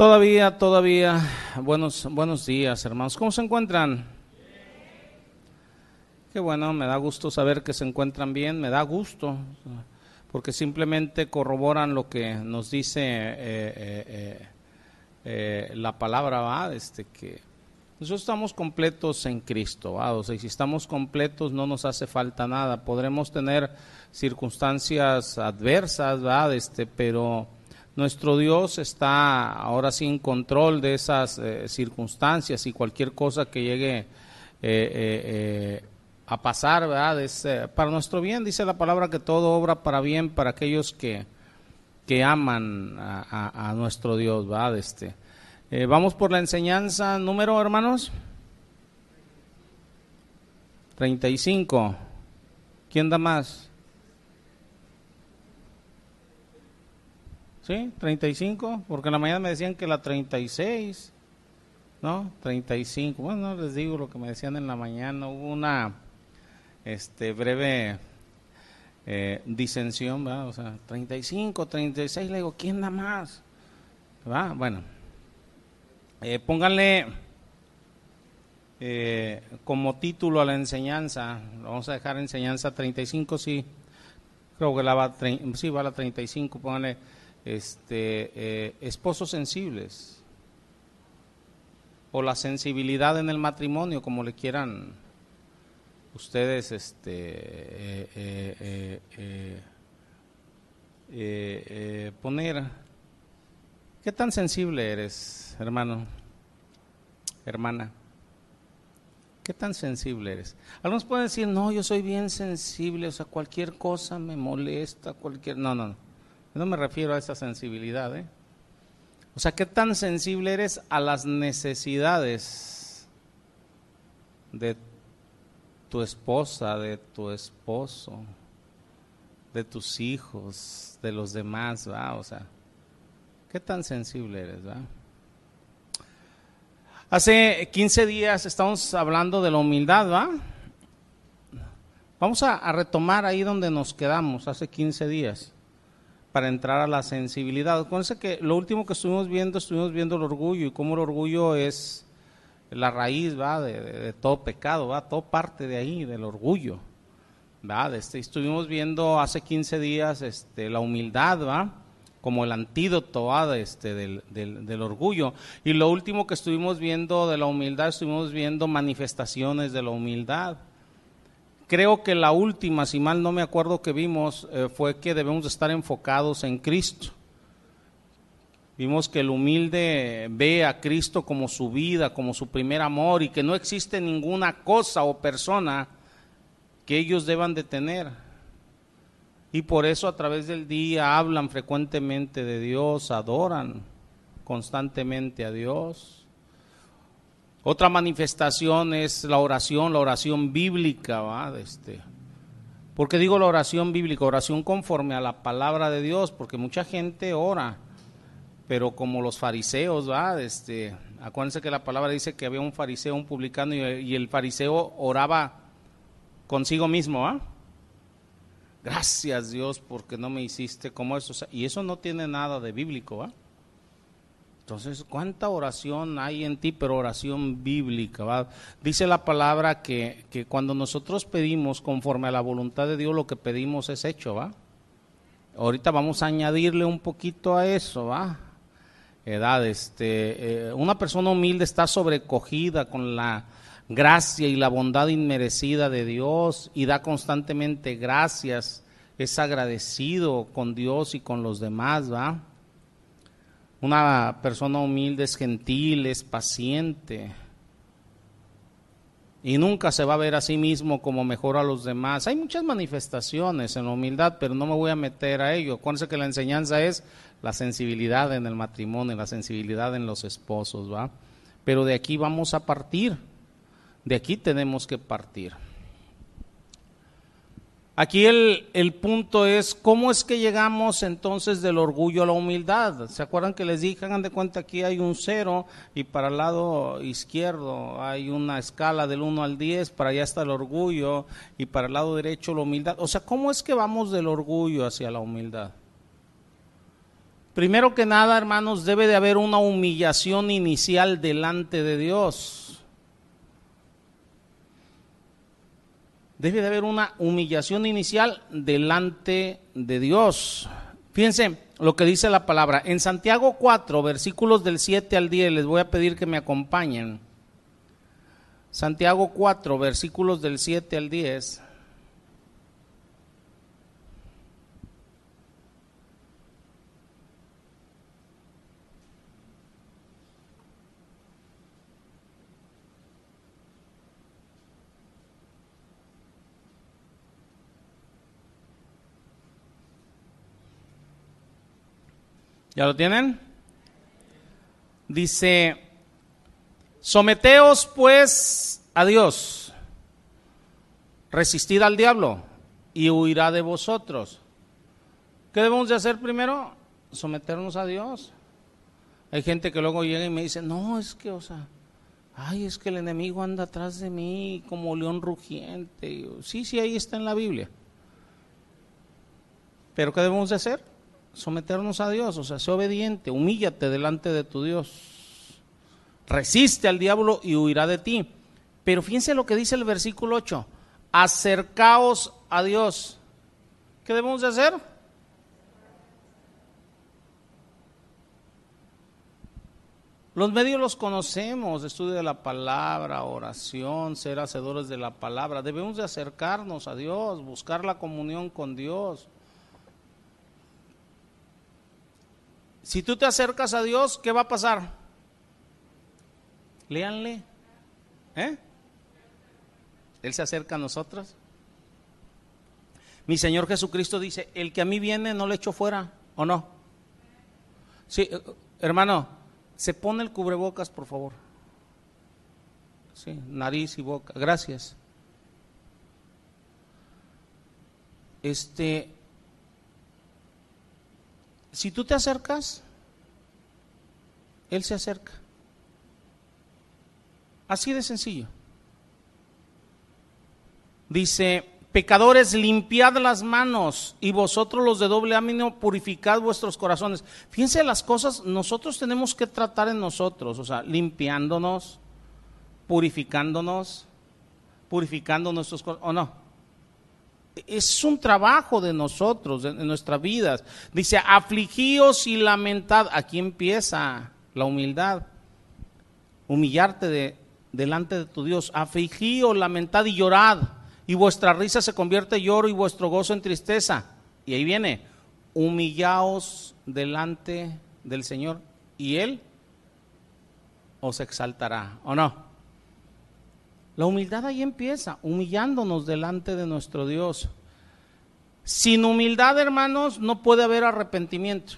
Todavía, todavía, buenos, buenos días, hermanos. ¿Cómo se encuentran? Qué bueno, me da gusto saber que se encuentran bien, me da gusto, porque simplemente corroboran lo que nos dice eh, eh, eh, la palabra, ¿va? Este, que nosotros estamos completos en Cristo, ¿va? O sea, y si estamos completos no nos hace falta nada. Podremos tener circunstancias adversas, ¿va? Este, pero nuestro Dios está ahora sí en control de esas eh, circunstancias y cualquier cosa que llegue eh, eh, a pasar, ¿verdad? Es, para nuestro bien, dice la palabra que todo obra para bien para aquellos que, que aman a, nuestro Dios, ¿verdad? Este, vamos por la enseñanza número, hermanos. 35. ¿Quién da más? ¿Sí? 35, porque en la mañana me decían que la 36, ¿no? 35. Bueno, no les digo lo que me decían en la mañana. Hubo una este, breve eh, disensión, ¿verdad? O sea, 35, 36, le digo, ¿quién da más? ¿Va? Bueno, eh, pónganle eh, como título a la enseñanza, vamos a dejar enseñanza 35, sí, creo que la va, sí, va a la 35, pónganle este, eh, esposos sensibles o la sensibilidad en el matrimonio, como le quieran ustedes este, eh, eh, poner. ¿Qué tan sensible eres, hermano, hermana? ¿Qué tan sensible eres? Algunos pueden decir, no, yo soy bien sensible, o sea, cualquier cosa me molesta, cualquier... No, no, no. No me refiero a esa sensibilidad. ¿eh? O sea, ¿qué tan sensible eres a las necesidades de tu esposa, de tu esposo, de tus hijos, de los demás? ¿va? O sea, ¿qué tan sensible eres? ¿va? Hace 15 días estamos hablando de la humildad, ¿va? Vamos a, a retomar ahí donde nos quedamos hace 15 días para entrar a la sensibilidad. Acuérdense que lo último que estuvimos viendo, estuvimos viendo el orgullo y cómo el orgullo es la raíz ¿va? De, todo pecado, ¿va? todo parte de ahí, del orgullo. ¿va? Este, estuvimos viendo hace 15 días este, la humildad, ¿va? como el antídoto ¿va? Este, del, del, del orgullo. Y lo último que estuvimos viendo de la humildad, estuvimos viendo manifestaciones de la humildad. Creo que la última, si mal no me acuerdo que vimos, eh, fue que debemos estar enfocados en Cristo. Vimos que el humilde ve a Cristo como su vida, como su primer amor y que no existe ninguna cosa o persona que ellos deban de tener. Y por eso a través del día hablan frecuentemente de Dios, adoran constantemente a Dios. Otra manifestación es la oración, la oración bíblica, ¿va? Este, ¿Por qué digo la oración bíblica? Oración conforme a la palabra de Dios, porque mucha gente ora, pero como los fariseos, ¿va? Este, acuérdense que la palabra dice que había un fariseo, un publicano, y, el fariseo oraba consigo mismo, ¿va? Gracias Dios porque no me hiciste como eso. y eso no tiene nada de bíblico, ¿va? Entonces, ¿cuánta oración hay en ti? Pero oración bíblica. Dice la palabra que, que, cuando nosotros pedimos conforme a la voluntad de Dios, lo que pedimos es hecho, ¿va? Ahorita vamos a añadirle un poquito a eso, ¿va? Edad, este, eh, una persona humilde está sobrecogida con la gracia y la bondad inmerecida de Dios y da constantemente gracias, es agradecido con Dios y con los demás, ¿va? Una persona humilde es gentil, es paciente. Y nunca se va a ver a sí mismo como mejor a los demás. Hay muchas manifestaciones en la humildad, pero no me voy a meter a ello. Acuérdense que la enseñanza es la sensibilidad en el matrimonio, la sensibilidad en los esposos, ¿va? Pero de aquí vamos a partir. De aquí tenemos que partir. Aquí el, el, punto es, ¿cómo es que llegamos entonces del orgullo a la humildad? ¿Se acuerdan que les dije, hagan de cuenta, aquí hay un cero y para el lado izquierdo hay una escala del 1 al 10, para allá está el orgullo y para el lado derecho la humildad. O sea, ¿cómo es que vamos del orgullo hacia la humildad? Primero que nada, hermanos, debe de haber una humillación inicial delante de Dios. Debe de haber una humillación inicial delante de Dios. Fíjense lo que dice la palabra. En Santiago 4, versículos del 7 al 10, les voy a pedir que me acompañen. Santiago 4, versículos del 7 al 10. ¿Ya lo tienen? Dice, someteos pues a Dios, resistid al diablo y huirá de vosotros. ¿Qué debemos de hacer primero? Someternos a Dios. Hay gente que luego llega y me dice, no, es que, o sea, ay, es que el enemigo anda atrás de mí como león rugiente. Sí, sí, ahí está en la Biblia. Pero ¿qué debemos de hacer? Someternos a Dios, o sea, sé obediente, humíllate delante de tu Dios. Resiste al diablo y huirá de ti. Pero fíjense lo que dice el versículo 8, acercaos a Dios. ¿Qué debemos de hacer? Los medios los conocemos, estudio de la palabra, oración, ser hacedores de la palabra. Debemos de acercarnos a Dios, buscar la comunión con Dios. Si tú te acercas a Dios, ¿qué va a pasar? Léanle. ¿Eh? Él se acerca a nosotros. Mi Señor Jesucristo dice, el que a mí viene no le echo fuera, ¿o no? Sí, eh, hermano, se pone el cubrebocas, por favor. Sí, nariz y boca. Gracias. Este, si tú te acercas, Él se acerca. Así de sencillo. Dice, pecadores, limpiad las manos y vosotros los de doble ánimo purificad vuestros corazones. Fíjense las cosas, nosotros tenemos que tratar en nosotros, o sea, limpiándonos, purificándonos, purificando nuestros corazones, ¿o no? Es un trabajo de nosotros, de, nuestras vidas. Dice, afligíos y lamentad. Aquí empieza la humildad. Humillarte de, delante de tu Dios. Afligíos, lamentad y llorad. Y vuestra risa se convierte en lloro y vuestro gozo en tristeza. Y ahí viene, humillaos delante del Señor. Y Él os exaltará, ¿o no? La humildad ahí empieza, humillándonos delante de nuestro Dios. Sin humildad, hermanos, no puede haber arrepentimiento.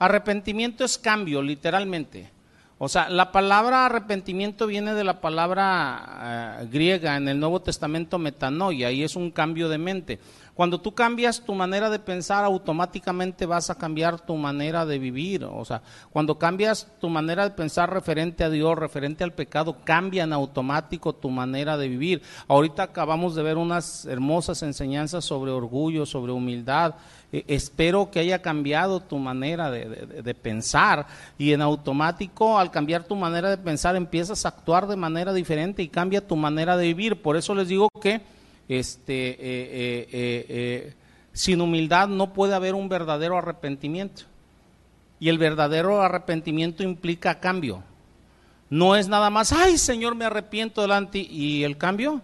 Arrepentimiento es cambio, literalmente. O sea, la palabra arrepentimiento viene de la palabra eh, griega en el Nuevo Testamento metanoia y es un cambio de mente. Cuando tú cambias tu manera de pensar, automáticamente vas a cambiar tu manera de vivir. O sea, cuando cambias tu manera de pensar referente a Dios, referente al pecado, cambia en automático tu manera de vivir. Ahorita acabamos de ver unas hermosas enseñanzas sobre orgullo, sobre humildad. Eh, espero que haya cambiado tu manera de, de pensar y en automático al cambiar tu manera de pensar empiezas a actuar de manera diferente y cambia tu manera de vivir. Por eso les digo que este, eh, eh, eh, sin humildad no puede haber un verdadero arrepentimiento. Y el verdadero arrepentimiento implica cambio. No es nada más, ay Señor, me arrepiento delante. ¿Y el cambio?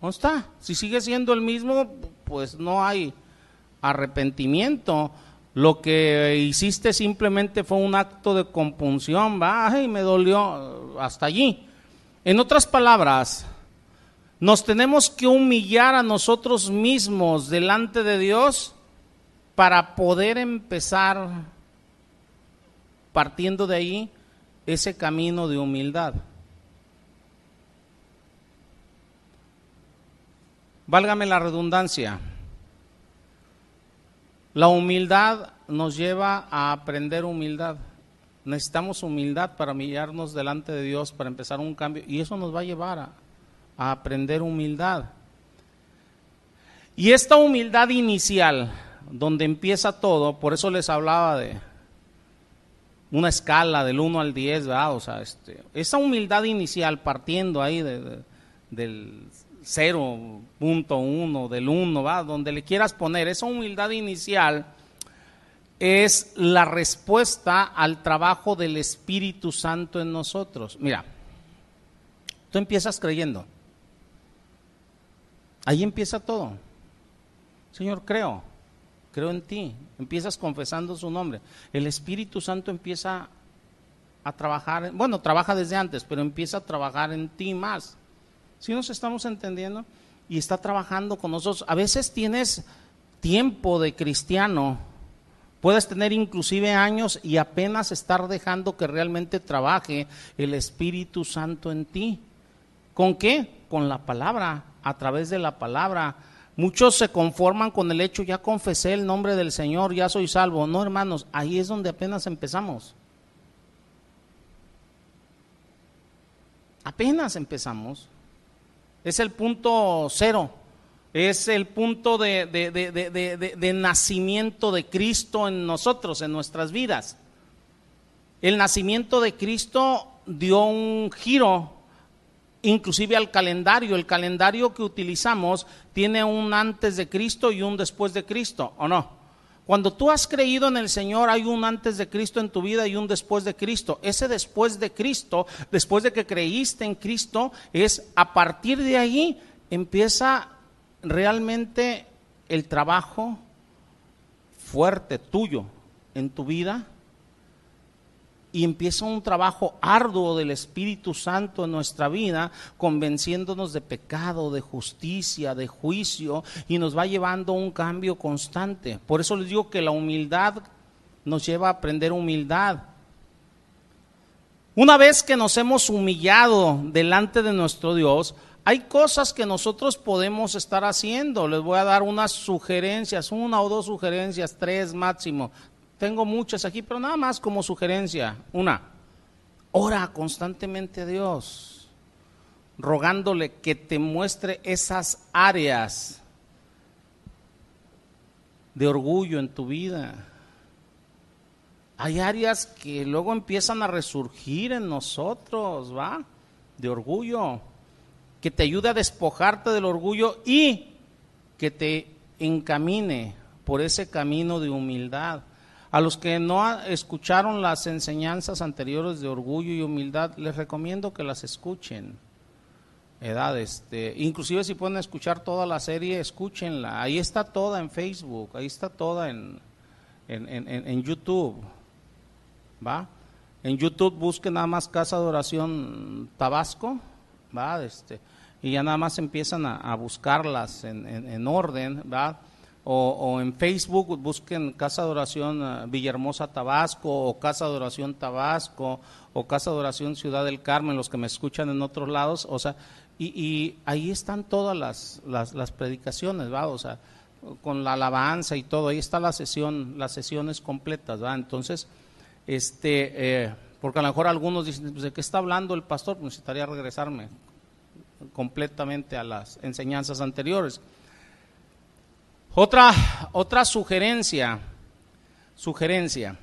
¿Dónde está? Si sigue siendo el mismo, pues no hay arrepentimiento. Lo que hiciste simplemente fue un acto de compunción, va, ay, me dolió hasta allí. En otras palabras, nos tenemos que humillar a nosotros mismos delante de Dios para poder empezar partiendo de ahí ese camino de humildad. Válgame la redundancia. La humildad nos lleva a aprender humildad. Necesitamos humildad para humillarnos delante de Dios, para empezar un cambio. Y eso nos va a llevar a, a aprender humildad. Y esta humildad inicial, donde empieza todo, por eso les hablaba de una escala del 1 al 10, ¿verdad? O sea, este, esa humildad inicial partiendo ahí de, del 0.1, del 1, ¿va? Donde le quieras poner, esa humildad inicial es la respuesta al trabajo del Espíritu Santo en nosotros. Mira, tú empiezas creyendo. Ahí empieza todo. Señor, creo, creo en ti. Empiezas confesando su nombre. El Espíritu Santo empieza a trabajar, bueno, trabaja desde antes, pero empieza a trabajar en ti más. Si nos estamos entendiendo? Y está trabajando con nosotros. A veces tienes tiempo de cristiano, puedes tener inclusive años y apenas estar dejando que realmente trabaje el Espíritu Santo en ti. ¿Con qué? Con la palabra, a través de la palabra. Muchos se conforman con el hecho, ya confesé el nombre del Señor, ya soy salvo. No, hermanos, ahí es donde apenas empezamos. Apenas empezamos. Es el punto cero. Es el punto de, de, nacimiento de Cristo en nosotros, en nuestras vidas. El nacimiento de Cristo dio un giro inclusive al calendario. El calendario que utilizamos tiene un antes de Cristo y un después de Cristo, ¿o no? Cuando tú has creído en el Señor, hay un antes de Cristo en tu vida y un después de Cristo. Ese después de Cristo, después de que creíste en Cristo, es a partir de ahí empieza realmente el trabajo fuerte tuyo en tu vida y empieza un trabajo arduo del Espíritu Santo en nuestra vida, convenciéndonos de pecado, de justicia, de juicio, y nos va llevando a un cambio constante. Por eso les digo que la humildad nos lleva a aprender humildad. Una vez que nos hemos humillado delante de nuestro Dios, hay cosas que nosotros podemos estar haciendo. Les voy a dar unas sugerencias, una o dos sugerencias, tres máximo, tengo muchas aquí, pero nada más como sugerencia. Una, ora constantemente a Dios, rogándole que te muestre esas áreas de orgullo en tu vida. Hay áreas que luego empiezan a resurgir en nosotros, ¿va? De orgullo. Que te ayude a despojarte del orgullo y que te encamine por ese camino de humildad. A los que no escucharon las enseñanzas anteriores de orgullo y humildad, les recomiendo que las escuchen. Edad, este, inclusive si pueden escuchar toda la serie, escúchenla. Ahí está toda en Facebook, ahí está toda en, en, YouTube. ¿Va? En YouTube busquen nada más Casa de Oración Tabasco, ¿va? Este, y ya nada más empiezan a, a buscarlas en, en, orden, ¿va? O, en Facebook busquen Casa de Oración eh, Villahermosa Tabasco o Casa de Oración Tabasco o Casa de Oración Ciudad del Carmen, los que me escuchan en otros lados, o sea, y, ahí están todas las, las, predicaciones, ¿va? O sea, con la alabanza y todo, ahí está la sesión, las sesiones completas, ¿va? Entonces, este, eh, porque a lo mejor algunos dicen, pues, ¿de qué está hablando el pastor? Pues necesitaría regresarme completamente a las enseñanzas anteriores. Otra, otra sugerencia, sugerencia,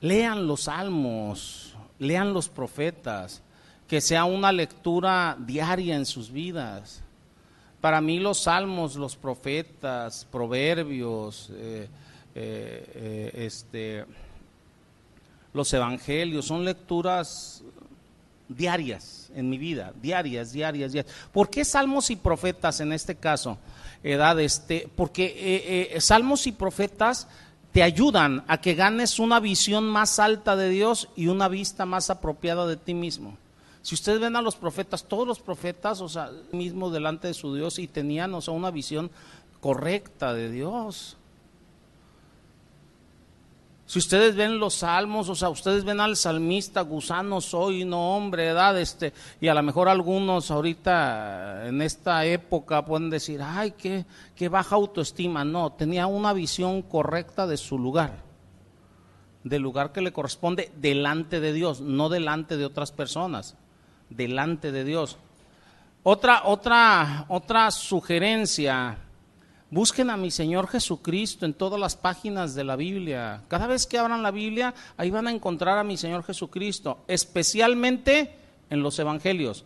lean los salmos, lean los profetas, que sea una lectura diaria en sus vidas. Para mí los salmos, los profetas, proverbios, eh, eh, eh, este, los evangelios, son lecturas diarias en mi vida, diarias, diarias, diarias. ¿Por qué salmos y profetas en este caso? Edad, este, porque eh, eh, salmos y profetas te ayudan a que ganes una visión más alta de Dios y una vista más apropiada de ti mismo. Si ustedes ven a los profetas, todos los profetas, o sea, mismo delante de su Dios y tenían, o sea, una visión correcta de Dios. Si ustedes ven los salmos, o sea, ustedes ven al salmista, gusano soy, no hombre, edad, este, y a lo mejor algunos ahorita en esta época pueden decir, ay, qué, qué baja autoestima. No, tenía una visión correcta de su lugar, del lugar que le corresponde delante de Dios, no delante de otras personas, delante de Dios. Otra, otra, otra sugerencia Busquen a mi Señor Jesucristo en todas las páginas de la Biblia. Cada vez que abran la Biblia, ahí van a encontrar a mi Señor Jesucristo, especialmente en los evangelios.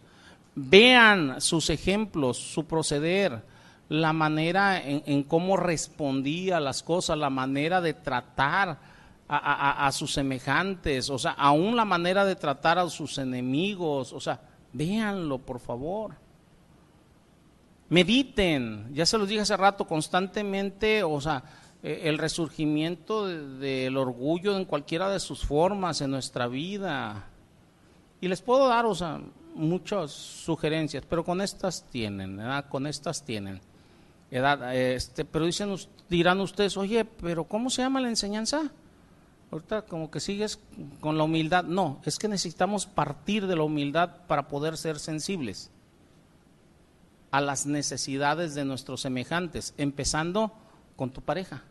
Vean sus ejemplos, su proceder, la manera en, cómo respondía a las cosas, la manera de tratar a, a, sus semejantes, o sea, aún la manera de tratar a sus enemigos, o sea, véanlo, por favor. Mediten, ya se los dije hace rato, constantemente, o sea, eh, el resurgimiento del orgullo en cualquiera de sus formas en nuestra vida. Y les puedo dar, o sea, muchas sugerencias, pero con estas tienen, ¿verdad? Con estas tienen. Edad, este, pero dicen, dirán ustedes, oye, pero ¿cómo se llama la enseñanza? Ahorita como que sigues con la humildad. No, es que necesitamos partir de la humildad para poder ser sensibles a las necesidades de nuestros semejantes, empezando con tu pareja.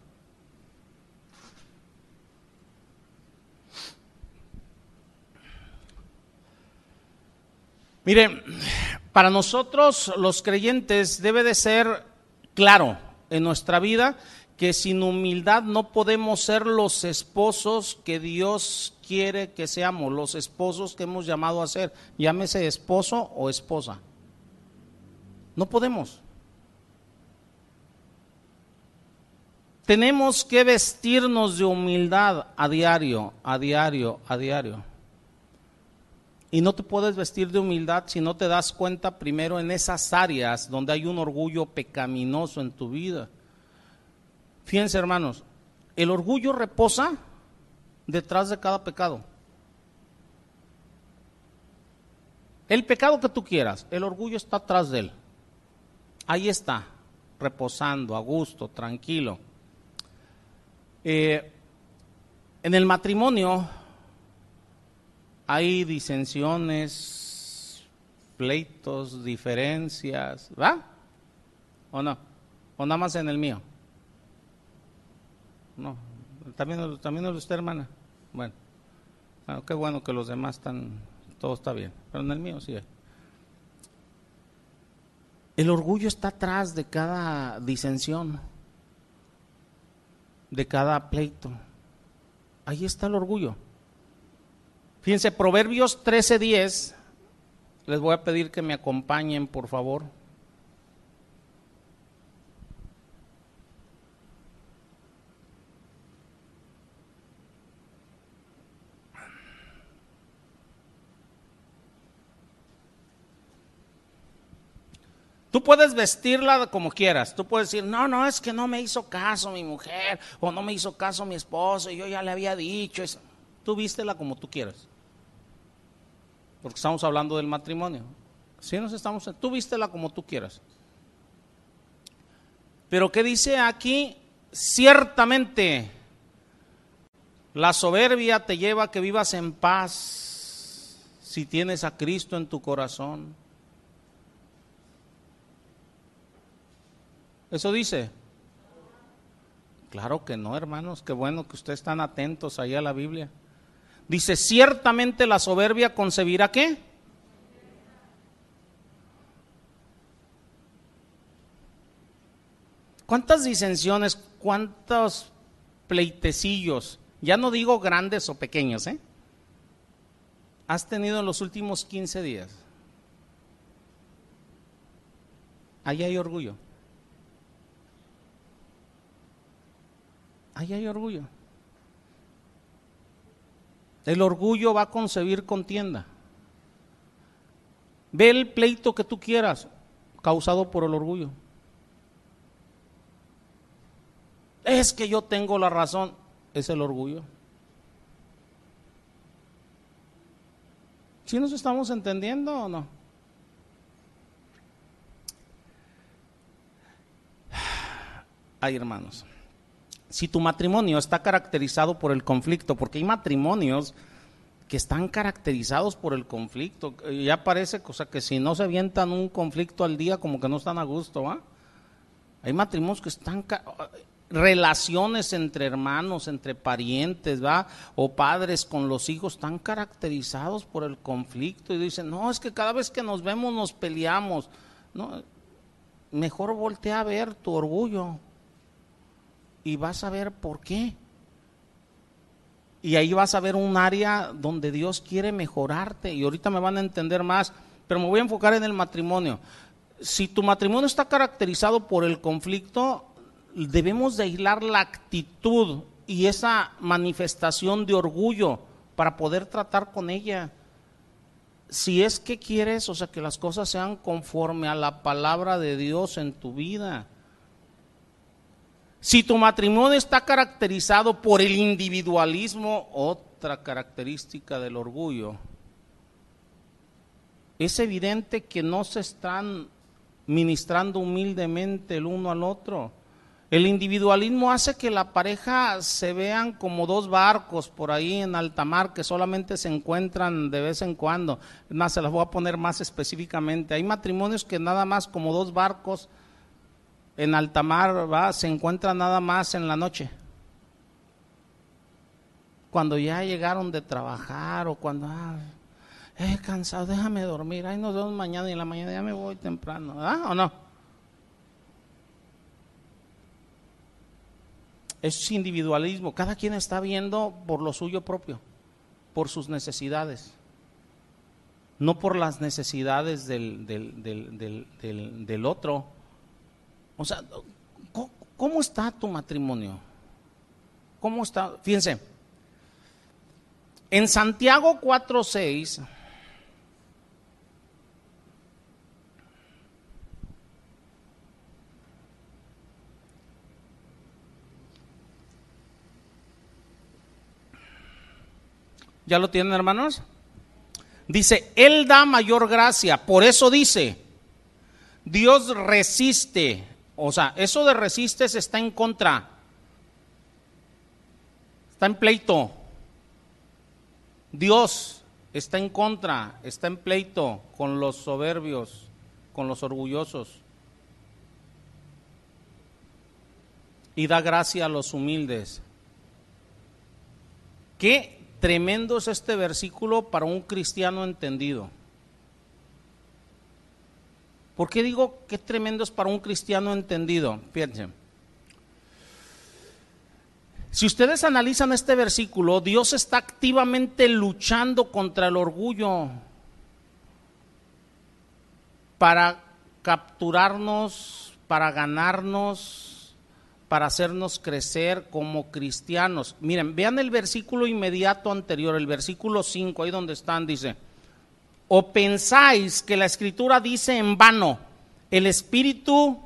Mire, para nosotros los creyentes debe de ser claro en nuestra vida que sin humildad no podemos ser los esposos que Dios quiere que seamos, los esposos que hemos llamado a ser, llámese esposo o esposa. No podemos. Tenemos que vestirnos de humildad a diario, a diario, a diario. Y no te puedes vestir de humildad si no te das cuenta primero en esas áreas donde hay un orgullo pecaminoso en tu vida. Fíjense hermanos, el orgullo reposa detrás de cada pecado. El pecado que tú quieras, el orgullo está atrás de él ahí está, reposando, a gusto, tranquilo. Eh, en el matrimonio hay disensiones, pleitos, diferencias, ¿va? ¿O no? ¿O nada más en el mío? No, también, también es usted, hermana. Bueno, bueno, qué bueno que los demás están, todo está bien, pero en el mío sí hay. El orgullo está atrás de cada disensión, de cada pleito. Ahí está el orgullo. Fíjense, Proverbios 13:10, les voy a pedir que me acompañen, por favor. Tú puedes vestirla como quieras. Tú puedes decir, no, no, es que no me hizo caso mi mujer o no me hizo caso mi esposo y yo ya le había dicho. Eso. Tú vístela como tú quieras. Porque estamos hablando del matrimonio. Si nos estamos, tú vístela como tú quieras. Pero ¿qué dice aquí? Ciertamente la soberbia te lleva a que vivas en paz si tienes a Cristo en tu corazón. ¿Eso dice? Claro que no, hermanos. Qué bueno que ustedes están atentos ahí a la Biblia. Dice, ciertamente la soberbia concebirá qué? ¿Cuántas disensiones, cuántos pleitecillos, ya no digo grandes o pequeños, ¿eh? Has tenido en los últimos 15 días. Ahí hay orgullo. Ahí hay orgullo. El orgullo va a concebir contienda. Ve el pleito que tú quieras, causado por el orgullo. Es que yo tengo la razón, es el orgullo. ¿Sí nos estamos entendiendo o no? Ay, hermanos si tu matrimonio está caracterizado por el conflicto, porque hay matrimonios que están caracterizados por el conflicto, ya parece cosa que si no se avientan un conflicto al día como que no están a gusto, ¿va? Hay matrimonios que están relaciones entre hermanos, entre parientes, ¿va? O padres con los hijos están caracterizados por el conflicto y dicen, "No, es que cada vez que nos vemos nos peleamos." No, mejor voltea a ver tu orgullo y vas a ver por qué. Y ahí vas a ver un área donde Dios quiere mejorarte. Y ahorita me van a entender más, pero me voy a enfocar en el matrimonio. Si tu matrimonio está caracterizado por el conflicto, debemos de aislar la actitud y esa manifestación de orgullo para poder tratar con ella. Si es que quieres, o sea, que las cosas sean conforme a la palabra de Dios en tu vida. Si tu matrimonio está caracterizado por el individualismo, otra característica del orgullo, es evidente que no se están ministrando humildemente el uno al otro. El individualismo hace que la pareja se vean como dos barcos por ahí en alta mar que solamente se encuentran de vez en cuando. Más se las voy a poner más específicamente. Hay matrimonios que nada más como dos barcos en alta mar ¿va? se encuentran nada más en la noche. Cuando ya llegaron de trabajar o cuando, ah, eh, cansado, déjame dormir, ahí nos vemos mañana y en la mañana ya me voy temprano, ¿verdad o no? Es individualismo, cada quien está viendo por lo suyo propio, por sus necesidades, no por las necesidades del, del, del, del otro. O sea, ¿cómo está tu matrimonio? ¿Cómo está? Fíjense, en Santiago 4.6, ¿Ya lo tienen, hermanos? Dice, Él da mayor gracia. Por eso dice, Dios resiste o sea, eso de resistes está en contra. Está en pleito. Dios está en contra, está en pleito con los soberbios, con los orgullosos. Y da gracia a los humildes. Qué tremendo es este versículo para un cristiano entendido. ¿Por qué digo que tremendo es para un cristiano entendido? Fíjense. Si ustedes analizan este versículo, Dios está activamente luchando contra el orgullo para capturarnos, para ganarnos, para hacernos crecer como cristianos. Miren, vean el versículo inmediato anterior, el versículo 5, ahí donde están, dice, ¿O pensáis que la escritura dice en vano, el Espíritu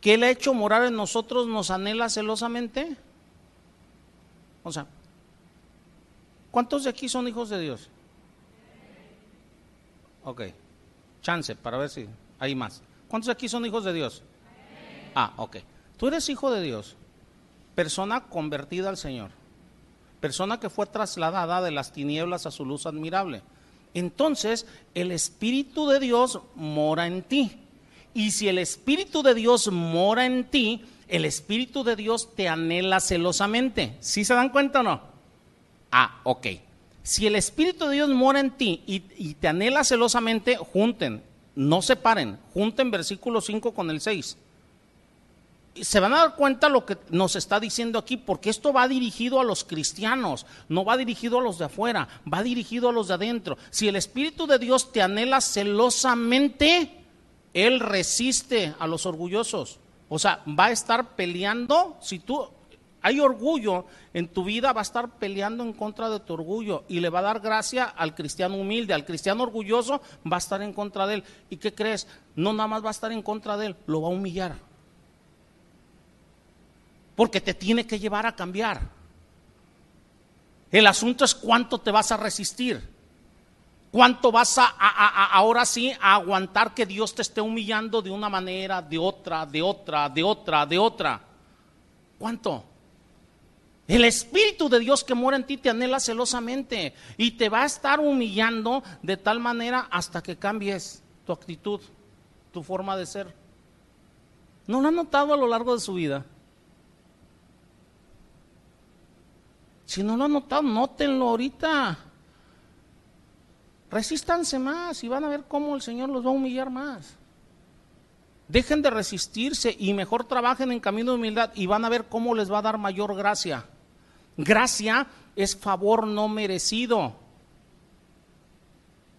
que Él ha hecho morar en nosotros nos anhela celosamente? O sea, ¿cuántos de aquí son hijos de Dios? Ok, chance para ver si hay más. ¿Cuántos de aquí son hijos de Dios? Ah, ok. Tú eres hijo de Dios, persona convertida al Señor, persona que fue trasladada de las tinieblas a su luz admirable entonces el Espíritu de Dios mora en ti. Y si el Espíritu de Dios mora en ti, el Espíritu de Dios te anhela celosamente. ¿Sí se dan cuenta o no? Ah, ok. Si el Espíritu de Dios mora en ti y, te anhela celosamente, junten, no separen, junten versículo 5 con el 6 se van a dar cuenta lo que nos está diciendo aquí, porque esto va dirigido a los cristianos, no va dirigido a los de afuera, va dirigido a los de adentro. Si el Espíritu de Dios te anhela celosamente, Él resiste a los orgullosos. O sea, va a estar peleando, si tú hay orgullo en tu vida, va a estar peleando en contra de tu orgullo y le va a dar gracia al cristiano humilde, al cristiano orgulloso, va a estar en contra de él. ¿Y qué crees? No nada más va a estar en contra de él, lo va a humillar porque te tiene que llevar a cambiar. El asunto es cuánto te vas a resistir. ¿Cuánto vas a, ahora sí a aguantar que Dios te esté humillando de una manera, de otra, de otra, de otra, de otra? ¿Cuánto? El Espíritu de Dios que mora en ti te anhela celosamente y te va a estar humillando de tal manera hasta que cambies tu actitud, tu forma de ser. ¿No lo han notado a lo largo de su vida? Si no lo han notado, nótenlo ahorita. Resístanse más y van a ver cómo el Señor los va a humillar más. Dejen de resistirse y mejor trabajen en camino de humildad y van a ver cómo les va a dar mayor gracia. Gracia es favor no merecido.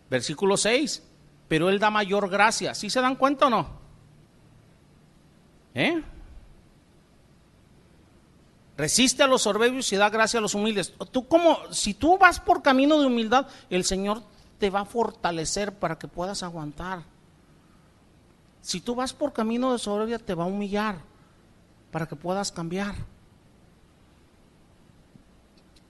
Versículo 6. Pero Él da mayor gracia. ¿Sí se dan cuenta o no? ¿Eh? Resiste a los soberbios y da gracia a los humildes. Tú como, si tú vas por camino de humildad, el Señor te va a fortalecer para que puedas aguantar. Si tú vas por camino de soberbia, te va a humillar para que puedas cambiar.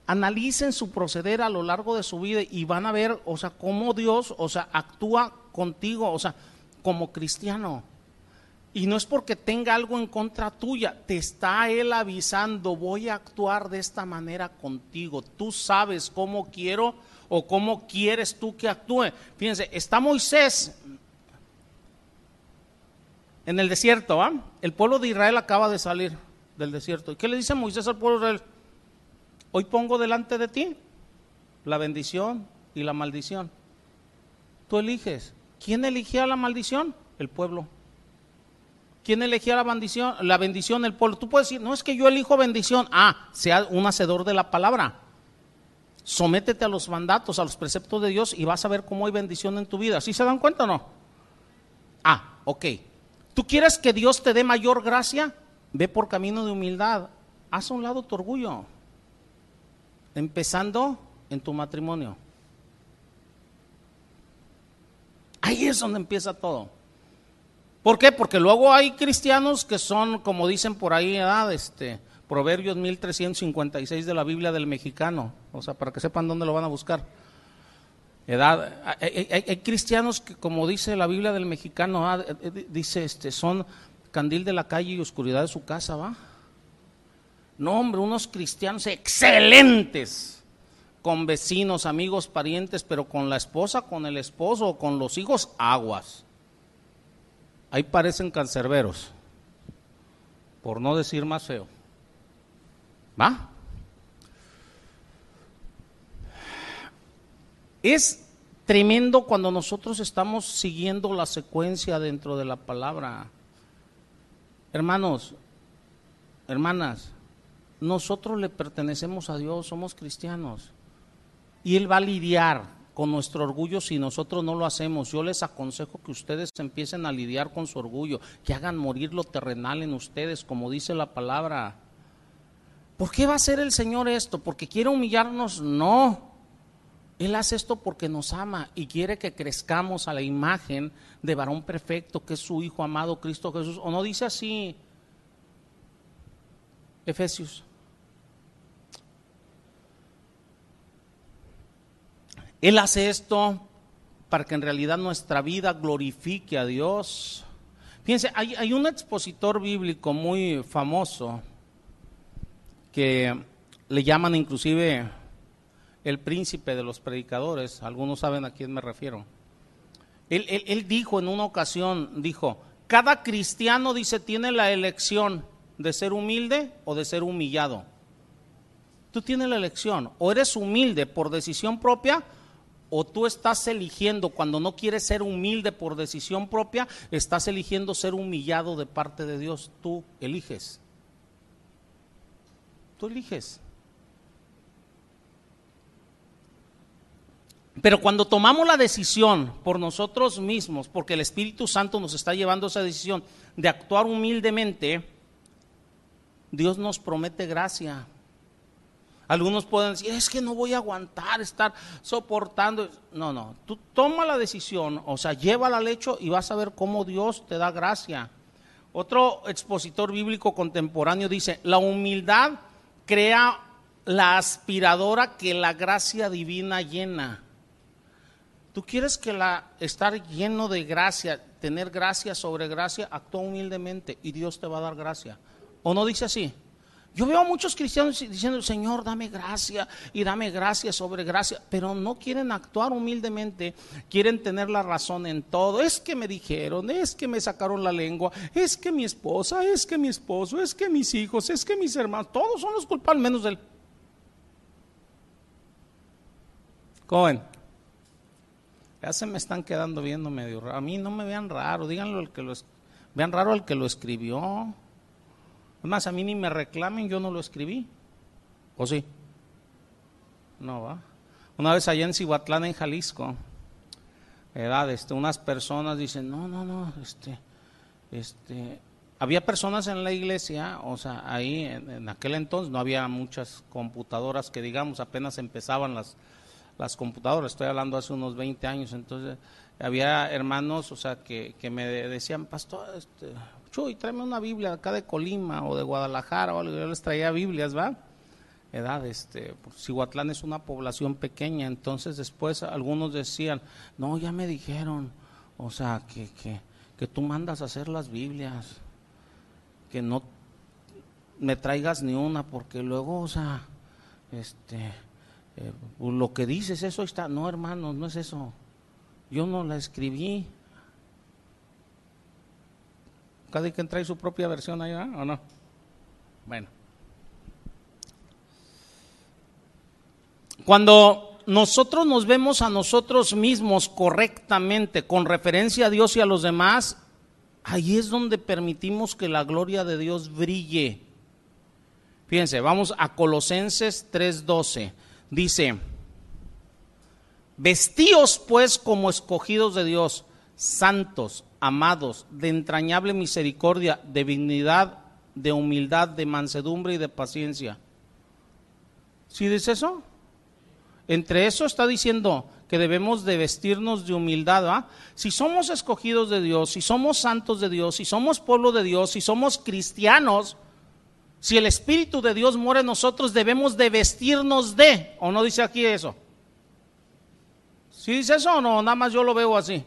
Analicen su proceder a lo largo de su vida y van a ver, o sea, cómo Dios, o sea, actúa contigo, o sea, como cristiano. Y no es porque tenga algo en contra tuya, te está Él avisando, voy a actuar de esta manera contigo. Tú sabes cómo quiero o cómo quieres tú que actúe. Fíjense, está Moisés en el desierto. El pueblo de Israel acaba de salir del desierto. ¿Y qué le dice Moisés al pueblo de Israel? Hoy pongo delante de ti la bendición y la maldición. Tú eliges. ¿Quién eligía la maldición? El pueblo. ¿Quién elegía la bendición? La bendición, el pueblo. Tú puedes decir, no es que yo elijo bendición. Ah, sea un hacedor de la palabra. Sométete a los mandatos, a los preceptos de Dios y vas a ver cómo hay bendición en tu vida. ¿Sí se dan cuenta o no? Ah, ok. ¿Tú quieres que Dios te dé mayor gracia? Ve por camino de humildad. Haz a un lado tu orgullo. Empezando en tu matrimonio. Ahí es donde empieza todo. ¿Por qué? Porque luego hay cristianos que son, como dicen por ahí, edad, este, Proverbios 1356 de la Biblia del mexicano, o sea, para que sepan dónde lo van a buscar. Edad, hay, cristianos que, como dice la Biblia del mexicano, ah, eh, eh, dice, este, son candil de la calle y oscuridad de su casa, ¿va? No, hombre, unos cristianos excelentes, con vecinos, amigos, parientes, pero con la esposa, con el esposo, con los hijos, aguas ahí parecen cancerberos, por no decir más feo. ¿Va? Es tremendo cuando nosotros estamos siguiendo la secuencia dentro de la palabra. Hermanos, hermanas, nosotros le pertenecemos a Dios, somos cristianos. Y Él va a lidiar con nuestro orgullo si nosotros no lo hacemos. Yo les aconsejo que ustedes empiecen a lidiar con su orgullo, que hagan morir lo terrenal en ustedes, como dice la palabra. ¿Por qué va a hacer el Señor esto? ¿Porque quiere humillarnos? No. Él hace esto porque nos ama y quiere que crezcamos a la imagen de varón perfecto, que es su Hijo amado Cristo Jesús. ¿O no dice así Efesios? Él hace esto para que en realidad nuestra vida glorifique a Dios. Fíjense, hay, un expositor bíblico muy famoso que le llaman inclusive el príncipe de los predicadores, algunos saben a quién me refiero. Él, él, dijo en una ocasión, dijo, cada cristiano, dice, tiene la elección de ser humilde o de ser humillado. Tú tienes la elección, o eres humilde por decisión propia o tú estás eligiendo, cuando no quieres ser humilde por decisión propia, estás eligiendo ser humillado de parte de Dios. Tú eliges. Tú eliges. Pero cuando tomamos la decisión por nosotros mismos, porque el Espíritu Santo nos está llevando esa decisión de actuar humildemente, Dios nos promete gracia. Algunos pueden decir, es que no voy a aguantar estar soportando. No, no, tú toma la decisión, o sea, llévala al hecho y vas a ver cómo Dios te da gracia. Otro expositor bíblico contemporáneo dice, la humildad crea la aspiradora que la gracia divina llena. Tú quieres que la estar lleno de gracia, tener gracia sobre gracia, actúa humildemente y Dios te va a dar gracia. ¿O no dice así? Yo veo a muchos cristianos diciendo, Señor, dame gracia y dame gracia sobre gracia, pero no quieren actuar humildemente, quieren tener la razón en todo. Es que me dijeron, es que me sacaron la lengua, es que mi esposa, es que mi esposo, es que mis hijos, es que mis hermanos, todos son los culpables menos él. Cohen, ya se me están quedando viendo medio raro. A mí no me vean raro, díganlo el que los Vean raro el que lo escribió. Además, a mí ni me reclamen, yo no lo escribí. ¿O sí? No va. Una vez allá en Cihuatlán, en Jalisco, este, unas personas dicen, no, no, no, este, este, había personas en la iglesia, o sea, ahí en, aquel entonces no había muchas computadoras que digamos, apenas empezaban las, las computadoras, estoy hablando hace unos 20 años, entonces había hermanos, o sea, que, que me decían, pastor, este, Chuy, tráeme una Biblia acá de Colima o de Guadalajara o algo, yo les traía Biblias, ¿va? edad, este, Cihuatlán es una población pequeña, entonces después algunos decían, no, ya me dijeron, o sea, que, que, que tú mandas a hacer las Biblias, que no me traigas ni una, porque luego, o sea, este, eh, lo que dices, eso está, no hermanos, no es eso, yo no la escribí. Cada quien trae su propia versión allá, ¿o no? Bueno. Cuando nosotros nos vemos a nosotros mismos correctamente, con referencia a Dios y a los demás, ahí es donde permitimos que la gloria de Dios brille. Fíjense, vamos a Colosenses 3:12. Dice, vestíos pues como escogidos de Dios, santos, amados, de entrañable misericordia, de dignidad, de humildad, de mansedumbre y de paciencia. ¿Sí dice eso? Entre eso está diciendo que debemos de vestirnos de humildad. Si somos escogidos de Dios, si somos santos de Dios, si somos pueblo de Dios, si somos cristianos, si el Espíritu de Dios muere en nosotros, debemos de vestirnos de, ¿o no dice aquí eso? ¿Sí dice eso o no? Nada más yo lo veo así.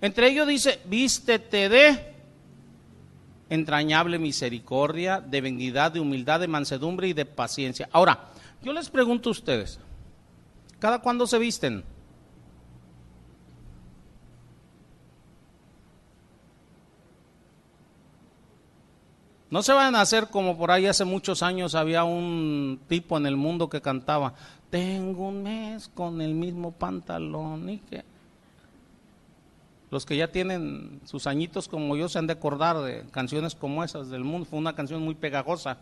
Entre ellos dice, vístete de entrañable misericordia, de benignidad, de humildad, de mansedumbre y de paciencia. Ahora, yo les pregunto a ustedes, ¿Cada cuándo se visten? No se van a hacer como por ahí hace muchos años había un tipo en el mundo que cantaba, tengo un mes con el mismo pantalón y que... Los que ya tienen sus añitos como yo se han de acordar de canciones como esas del mundo. Fue una canción muy pegajosa.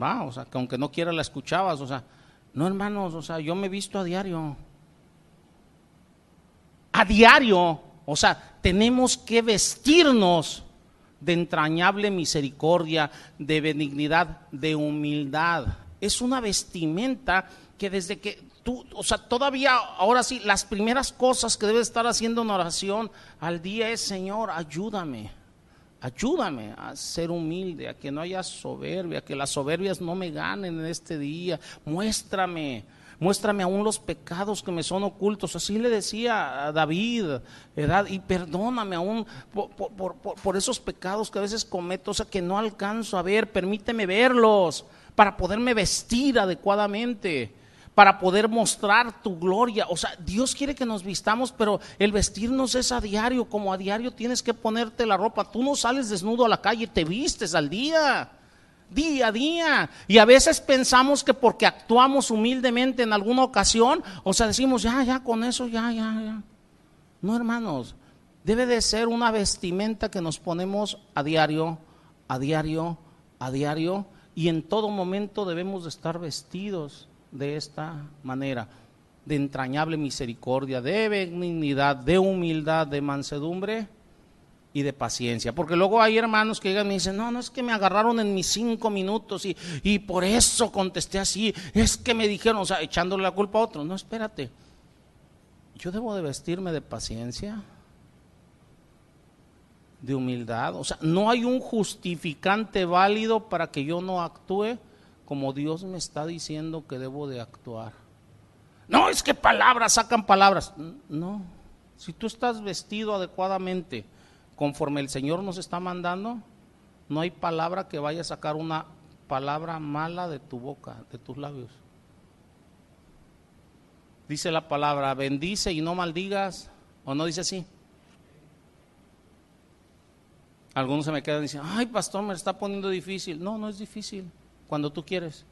Va, o sea, que aunque no quiera la escuchabas, o sea, no, hermanos, o sea, yo me visto a diario. A diario. O sea, tenemos que vestirnos de entrañable misericordia, de benignidad, de humildad. Es una vestimenta que desde que tú, o sea, todavía, ahora sí, las primeras cosas que debes estar haciendo en oración al día es, Señor, ayúdame Ayúdame a ser humilde, a que no haya soberbia, a que las soberbias no me ganen en este día. Muéstrame, muéstrame aún los pecados que me son ocultos. Así le decía a David, ¿verdad? Y perdóname aún por, por, esos pecados que a veces cometo, o sea, que no alcanzo a ver. Permíteme verlos para poderme vestir adecuadamente para poder mostrar tu gloria. O sea, Dios quiere que nos vistamos, pero el vestirnos es a diario, como a diario tienes que ponerte la ropa. Tú no sales desnudo a la calle, te vistes al día, día a día. Y a veces pensamos que porque actuamos humildemente en alguna ocasión, o sea, decimos, ya, ya, con eso, ya, ya, ya. No, hermanos, debe de ser una vestimenta que nos ponemos a diario, a diario, a diario, y en todo momento debemos de estar vestidos de esta manera, de entrañable misericordia, de benignidad, de humildad, de mansedumbre y de paciencia. Porque luego hay hermanos que llegan y me dicen, no, no es que me agarraron en mis cinco minutos y, y por eso contesté así, es que me dijeron, o sea, echándole la culpa a otro. No, espérate, yo debo de vestirme de paciencia, de humildad. O sea, no hay un justificante válido para que yo no actúe como Dios me está diciendo que debo de actuar. No, es que palabras sacan palabras. No, si tú estás vestido adecuadamente conforme el Señor nos está mandando, no hay palabra que vaya a sacar una palabra mala de tu boca, de tus labios. Dice la palabra, bendice y no maldigas, o no dice así. Algunos se me quedan diciendo, ay pastor, me está poniendo difícil. No, no es difícil cuando tú quieres.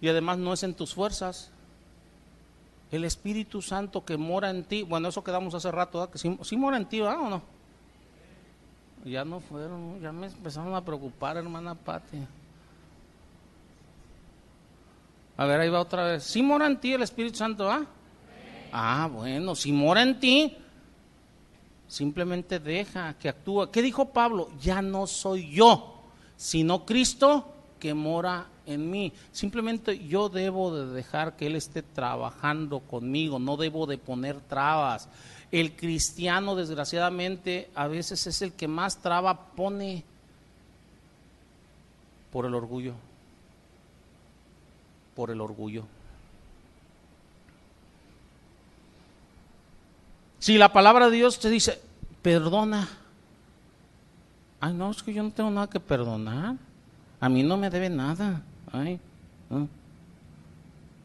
Y además no es en tus fuerzas. El Espíritu Santo que mora en ti, bueno, eso quedamos hace rato, que sí, mora en ti, ¿verdad o no? Ya no fueron, ya me empezaron a preocupar, hermana Pati. A ver, ahí va otra vez. ¿Sí mora en ti el Espíritu Santo, ah? Ah, bueno, si mora en ti, simplemente deja que actúe. ¿Qué dijo Pablo? Ya no soy yo, sino Cristo que mora en mí. Simplemente yo debo de dejar que Él esté trabajando conmigo, no debo de poner trabas. El cristiano, desgraciadamente, a veces es el que más traba pone por el orgullo. Por el orgullo. Si la palabra de Dios te dice, perdona. Ay, no, es que yo no tengo nada que perdonar. A mí no me debe nada.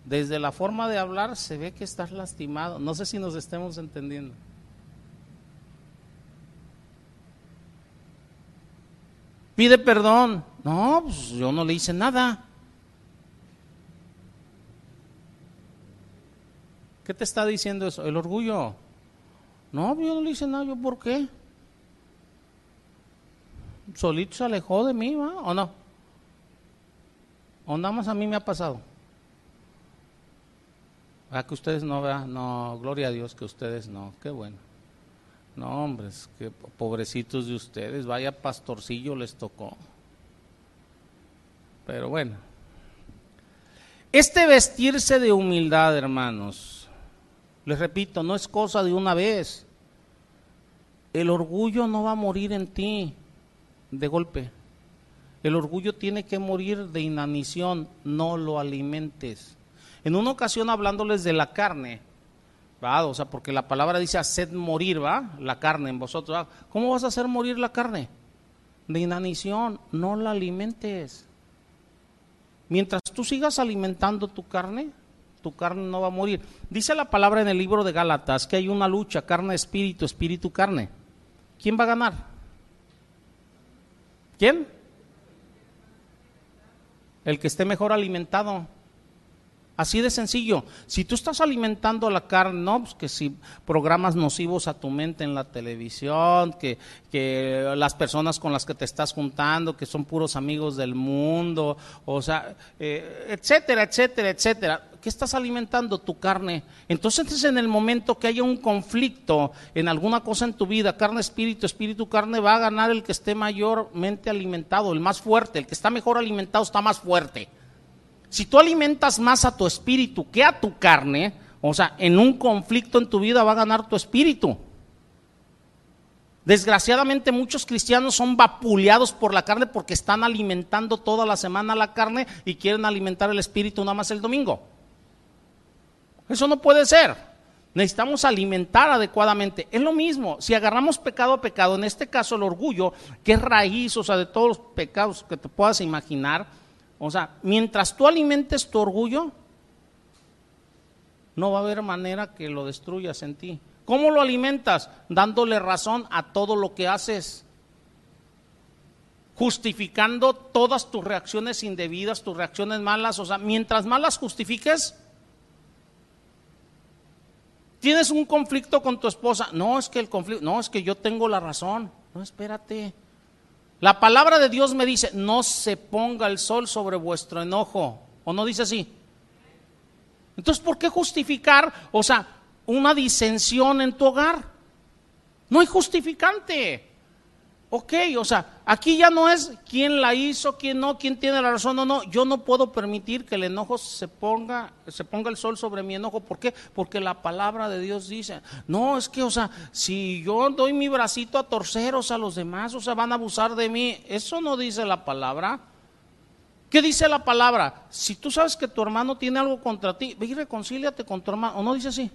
Desde la forma de hablar se ve que estás lastimado. No sé si nos estemos entendiendo. Pide perdón. No, pues yo no le hice nada. ¿Qué te está diciendo eso? El orgullo. No, yo no le hice nada. ¿Yo por qué? Solito se alejó de mí, ¿va? ¿O no? ¿O nada más a mí me ha pasado? ¿A que ustedes no vean? No, gloria a Dios que ustedes no. Qué bueno. No, hombres, que pobrecitos de ustedes. Vaya pastorcillo les tocó. Pero bueno. Este vestirse de humildad, hermanos, les repito, no es cosa de una vez. El orgullo no va a morir en ti de golpe. El orgullo tiene que morir de inanición, no lo alimentes. En una ocasión hablándoles de la carne, ¿va? o sea, porque la palabra dice haced morir, ¿va? La carne en vosotros. ¿Cómo vas a hacer morir la carne? De inanición, no la alimentes. Mientras tú sigas alimentando tu carne, tu carne no va a morir. Dice la palabra en el libro de Gálatas que hay una lucha, carne, espíritu, espíritu, carne. ¿Quién va a ganar? ¿Quién? El que esté mejor alimentado. Así de sencillo. Si tú estás alimentando la carne, no, pues que si programas nocivos a tu mente en la televisión, que, que las personas con las que te estás juntando, que son puros amigos del mundo, o sea, eh, etcétera, etcétera, etcétera. ¿Qué estás alimentando? Tu carne. Entonces, en el momento que haya un conflicto en alguna cosa en tu vida, carne, espíritu, espíritu, carne, va a ganar el que esté mayormente alimentado, el más fuerte. El que está mejor alimentado está más fuerte. Si tú alimentas más a tu espíritu que a tu carne, o sea, en un conflicto en tu vida va a ganar tu espíritu. Desgraciadamente muchos cristianos son vapuleados por la carne porque están alimentando toda la semana la carne y quieren alimentar el espíritu nada más el domingo. Eso no puede ser. Necesitamos alimentar adecuadamente. Es lo mismo, si agarramos pecado a pecado, en este caso el orgullo, que es raíz, o sea, de todos los pecados que te puedas imaginar, o sea, mientras tú alimentes tu orgullo, no va a haber manera que lo destruyas en ti. ¿Cómo lo alimentas? Dándole razón a todo lo que haces. Justificando todas tus reacciones indebidas, tus reacciones malas. O sea, mientras más las justifiques, Tienes un conflicto con tu esposa. No, es que el conflicto, no, es que yo tengo la razón. No, espérate. La palabra de Dios me dice, no se ponga el sol sobre vuestro enojo. ¿O no dice así? Entonces, ¿por qué justificar, o sea, una disensión en tu hogar? No hay justificante. Ok, o sea, aquí ya no es quién la hizo, quién no, quién tiene la razón o no. Yo no puedo permitir que el enojo se ponga, se ponga el sol sobre mi enojo. ¿Por qué? Porque la palabra de Dios dice, no, es que, o sea, si yo doy mi bracito a torceros a los demás, o sea, van a abusar de mí. Eso no dice la palabra. ¿Qué dice la palabra? Si tú sabes que tu hermano tiene algo contra ti, ve y reconcíliate con tu hermano. ¿O no dice así?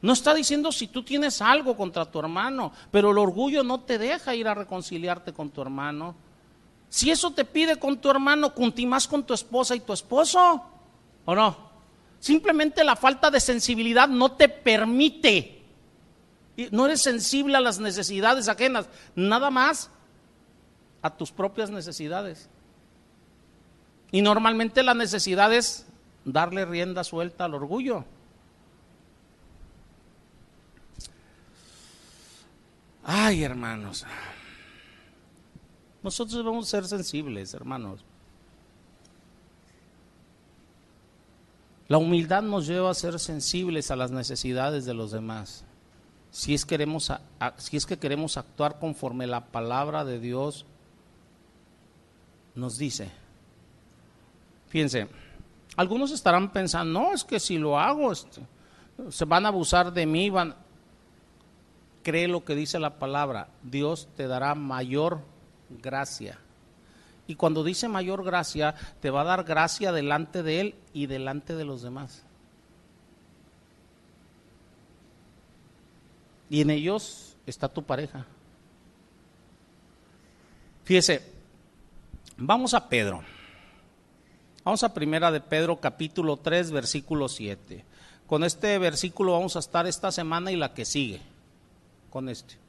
No está diciendo si tú tienes algo contra tu hermano, pero el orgullo no te deja ir a reconciliarte con tu hermano. Si eso te pide con tu hermano, más con tu esposa y tu esposo, ¿o no? Simplemente la falta de sensibilidad no te permite. No eres sensible a las necesidades ajenas, nada más a tus propias necesidades. Y normalmente la necesidad es darle rienda suelta al orgullo. Ay, hermanos. Nosotros debemos ser sensibles, hermanos. La humildad nos lleva a ser sensibles a las necesidades de los demás. Si es, queremos, si es que queremos actuar conforme la palabra de Dios nos dice. Fíjense, algunos estarán pensando, no, es que si lo hago, este, se van a abusar de mí, van... Cree lo que dice la palabra, Dios te dará mayor gracia. Y cuando dice mayor gracia, te va a dar gracia delante de Él y delante de los demás. Y en ellos está tu pareja. Fíjese, vamos a Pedro. Vamos a primera de Pedro capítulo 3 versículo 7. Con este versículo vamos a estar esta semana y la que sigue. Con este.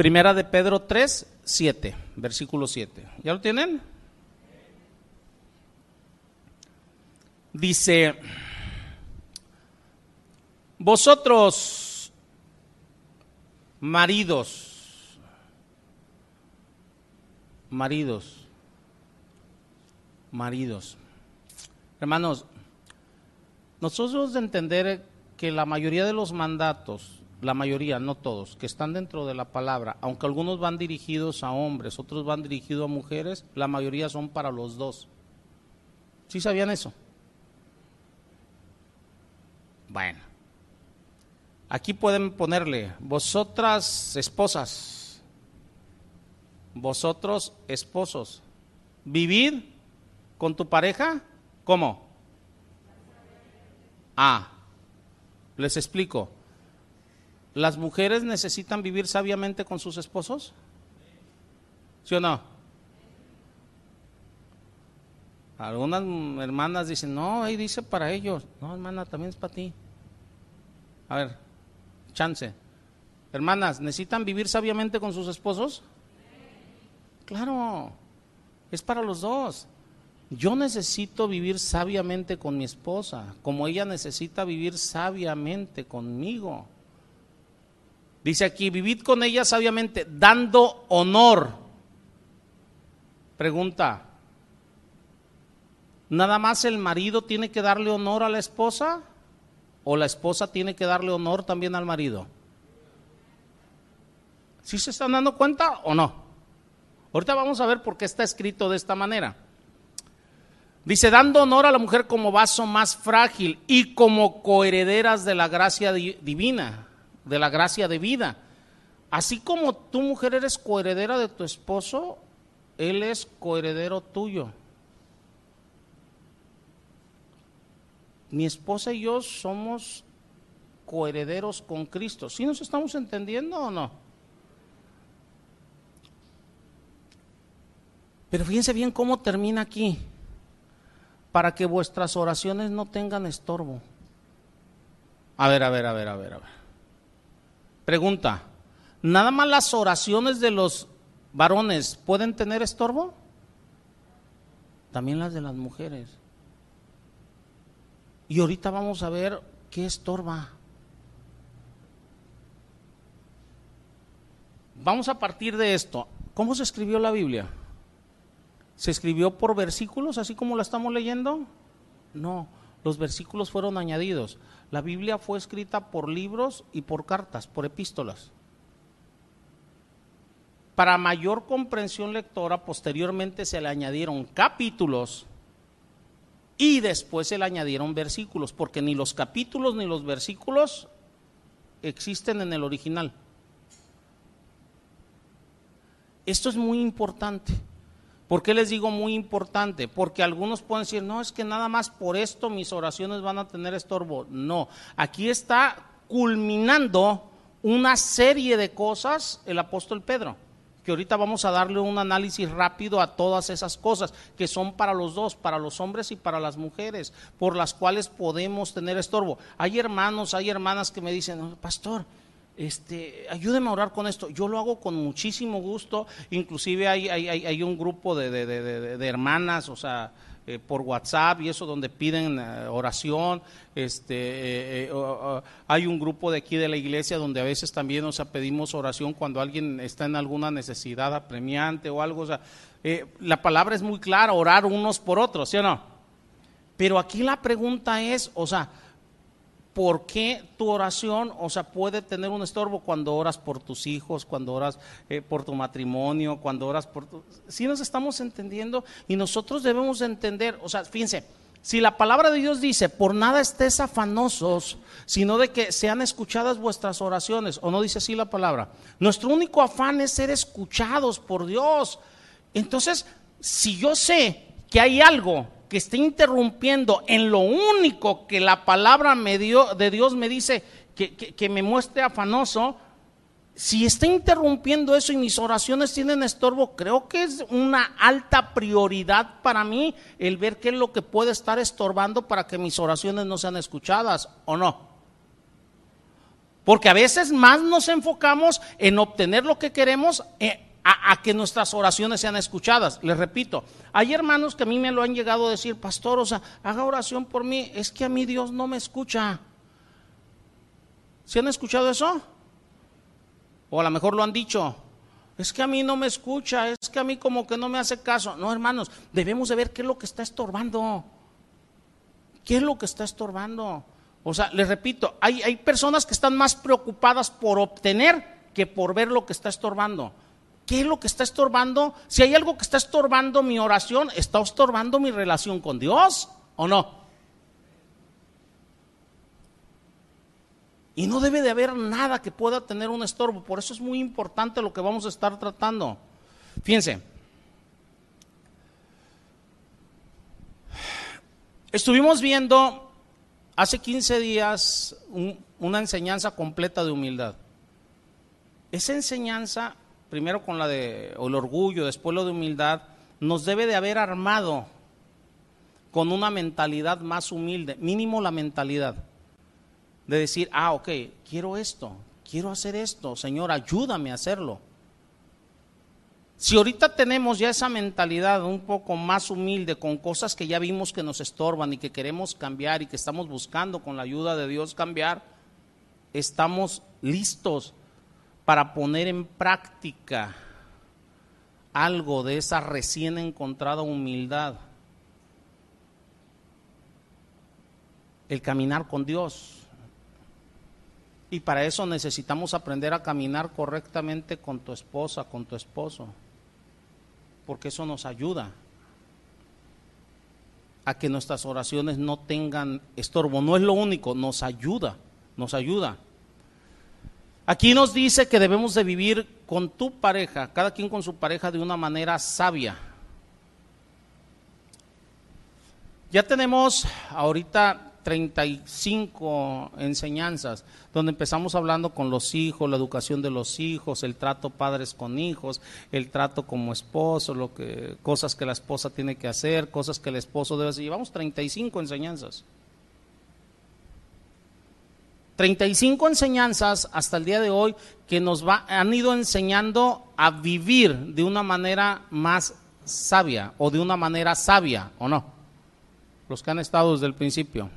Primera de Pedro 3, 7, versículo 7. ¿Ya lo tienen? Dice, vosotros, maridos, maridos, maridos, hermanos, nosotros de entender que la mayoría de los mandatos la mayoría, no todos, que están dentro de la palabra, aunque algunos van dirigidos a hombres, otros van dirigidos a mujeres, la mayoría son para los dos. ¿Sí sabían eso? Bueno, aquí pueden ponerle, vosotras esposas, vosotros esposos, vivid con tu pareja, ¿cómo? Ah, les explico ¿Las mujeres necesitan vivir sabiamente con sus esposos? ¿Sí o no? Algunas hermanas dicen, no, ahí dice para ellos. No, hermana, también es para ti. A ver, chance. Hermanas, ¿necesitan vivir sabiamente con sus esposos? Claro, es para los dos. Yo necesito vivir sabiamente con mi esposa, como ella necesita vivir sabiamente conmigo. Dice aquí, vivid con ella sabiamente, dando honor. Pregunta, ¿nada más el marido tiene que darle honor a la esposa? ¿O la esposa tiene que darle honor también al marido? ¿Sí se están dando cuenta o no? Ahorita vamos a ver por qué está escrito de esta manera. Dice, dando honor a la mujer como vaso más frágil y como coherederas de la gracia divina de la gracia de vida. Así como tu mujer eres coheredera de tu esposo, él es coheredero tuyo. Mi esposa y yo somos coherederos con Cristo. ¿Sí nos estamos entendiendo o no? Pero fíjense bien cómo termina aquí, para que vuestras oraciones no tengan estorbo. A ver, a ver, a ver, a ver, a ver. Pregunta, ¿nada más las oraciones de los varones pueden tener estorbo? También las de las mujeres. Y ahorita vamos a ver qué estorba. Vamos a partir de esto. ¿Cómo se escribió la Biblia? ¿Se escribió por versículos, así como la estamos leyendo? No, los versículos fueron añadidos. La Biblia fue escrita por libros y por cartas, por epístolas. Para mayor comprensión lectora, posteriormente se le añadieron capítulos y después se le añadieron versículos, porque ni los capítulos ni los versículos existen en el original. Esto es muy importante. ¿Por qué les digo muy importante? Porque algunos pueden decir, no, es que nada más por esto mis oraciones van a tener estorbo. No, aquí está culminando una serie de cosas el apóstol Pedro, que ahorita vamos a darle un análisis rápido a todas esas cosas que son para los dos, para los hombres y para las mujeres, por las cuales podemos tener estorbo. Hay hermanos, hay hermanas que me dicen, pastor, este, ayúdeme a orar con esto. Yo lo hago con muchísimo gusto. Inclusive hay, un grupo de, hermanas, o sea, eh, por WhatsApp y eso donde piden eh, oración. Este, eh, hay un grupo de aquí de la iglesia donde a veces también nos pedimos oración cuando alguien está en alguna necesidad apremiante o algo. O la palabra es muy clara, orar unos por otros, ¿sí o no? Pero aquí la pregunta es, o sea, ¿por qué tu oración, o sea, puede tener un estorbo cuando oras por tus hijos, cuando oras eh, por tu matrimonio, cuando oras por tu... Si nos estamos entendiendo y nosotros debemos entender, o sea, fíjense, si la palabra de Dios dice, por nada estés afanosos, sino de que sean escuchadas vuestras oraciones, o no dice así la palabra, nuestro único afán es ser escuchados por Dios. Entonces, si yo sé que hay algo que esté interrumpiendo en lo único que la palabra me dio, de Dios me dice que, que, me muestre afanoso, si está interrumpiendo eso y mis oraciones tienen estorbo, creo que es una alta prioridad para mí el ver qué es lo que puede estar estorbando para que mis oraciones no sean escuchadas o no. Porque a veces más nos enfocamos en obtener lo que queremos eh, a, que nuestras oraciones sean escuchadas. Les repito, hay hermanos que a mí me lo han llegado a decir, pastor, o sea, haga oración por mí, es que a mí Dios no me escucha. ¿Se han escuchado eso? O a lo mejor lo han dicho, es que a mí no me escucha, es que a mí como que no me hace caso. No, hermanos, debemos de ver qué es lo que está estorbando. ¿Qué es lo que está estorbando? O sea, les repito, hay, hay personas que están más preocupadas por obtener que por ver lo que está estorbando. ¿Qué es lo que está estorbando? Si hay algo que está estorbando mi oración, ¿está estorbando mi relación con Dios o no? Y no debe de haber nada que pueda tener un estorbo. Por eso es muy importante lo que vamos a estar tratando. Fíjense. Estuvimos viendo hace 15 días una enseñanza completa de humildad. Esa enseñanza primero con la de el orgullo, después lo de humildad, nos debe de haber armado con una mentalidad más humilde, mínimo la mentalidad de decir, ah, ok, quiero esto, quiero hacer esto, Señor, ayúdame a hacerlo. Si ahorita tenemos ya esa mentalidad un poco más humilde con cosas que ya vimos que nos estorban y que queremos cambiar y que estamos buscando con la ayuda de Dios cambiar, estamos listos para poner en práctica algo de esa recién encontrada humildad. El caminar con Dios. Y para eso necesitamos aprender a caminar correctamente con tu esposa, con tu esposo. Porque eso nos ayuda a que nuestras oraciones no tengan estorbo. No es lo único, nos ayuda, nos ayuda. Aquí nos dice que debemos de vivir con tu pareja, cada quien con su pareja de una manera sabia. Ya tenemos ahorita 35 enseñanzas, donde empezamos hablando con los hijos, la educación de los hijos, el trato padres con hijos, el trato como esposo, lo que, cosas que la esposa tiene que hacer, cosas que el esposo debe hacer. Llevamos 35 enseñanzas. 35 enseñanzas hasta el día de hoy que nos va, han ido enseñando a vivir de una manera más sabia o de una manera sabia, ¿o no? Los que han estado desde el principio.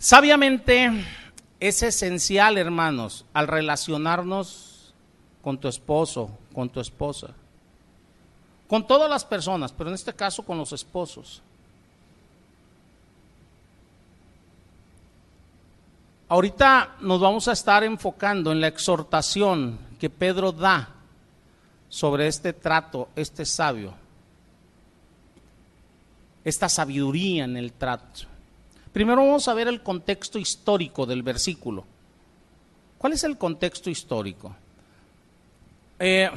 Sabiamente es esencial, hermanos, al relacionarnos con tu esposo, con tu esposa, con todas las personas, pero en este caso con los esposos. Ahorita nos vamos a estar enfocando en la exhortación que Pedro da sobre este trato, este sabio, esta sabiduría en el trato. Primero vamos a ver el contexto histórico del versículo. ¿Cuál es el contexto histórico? Eh,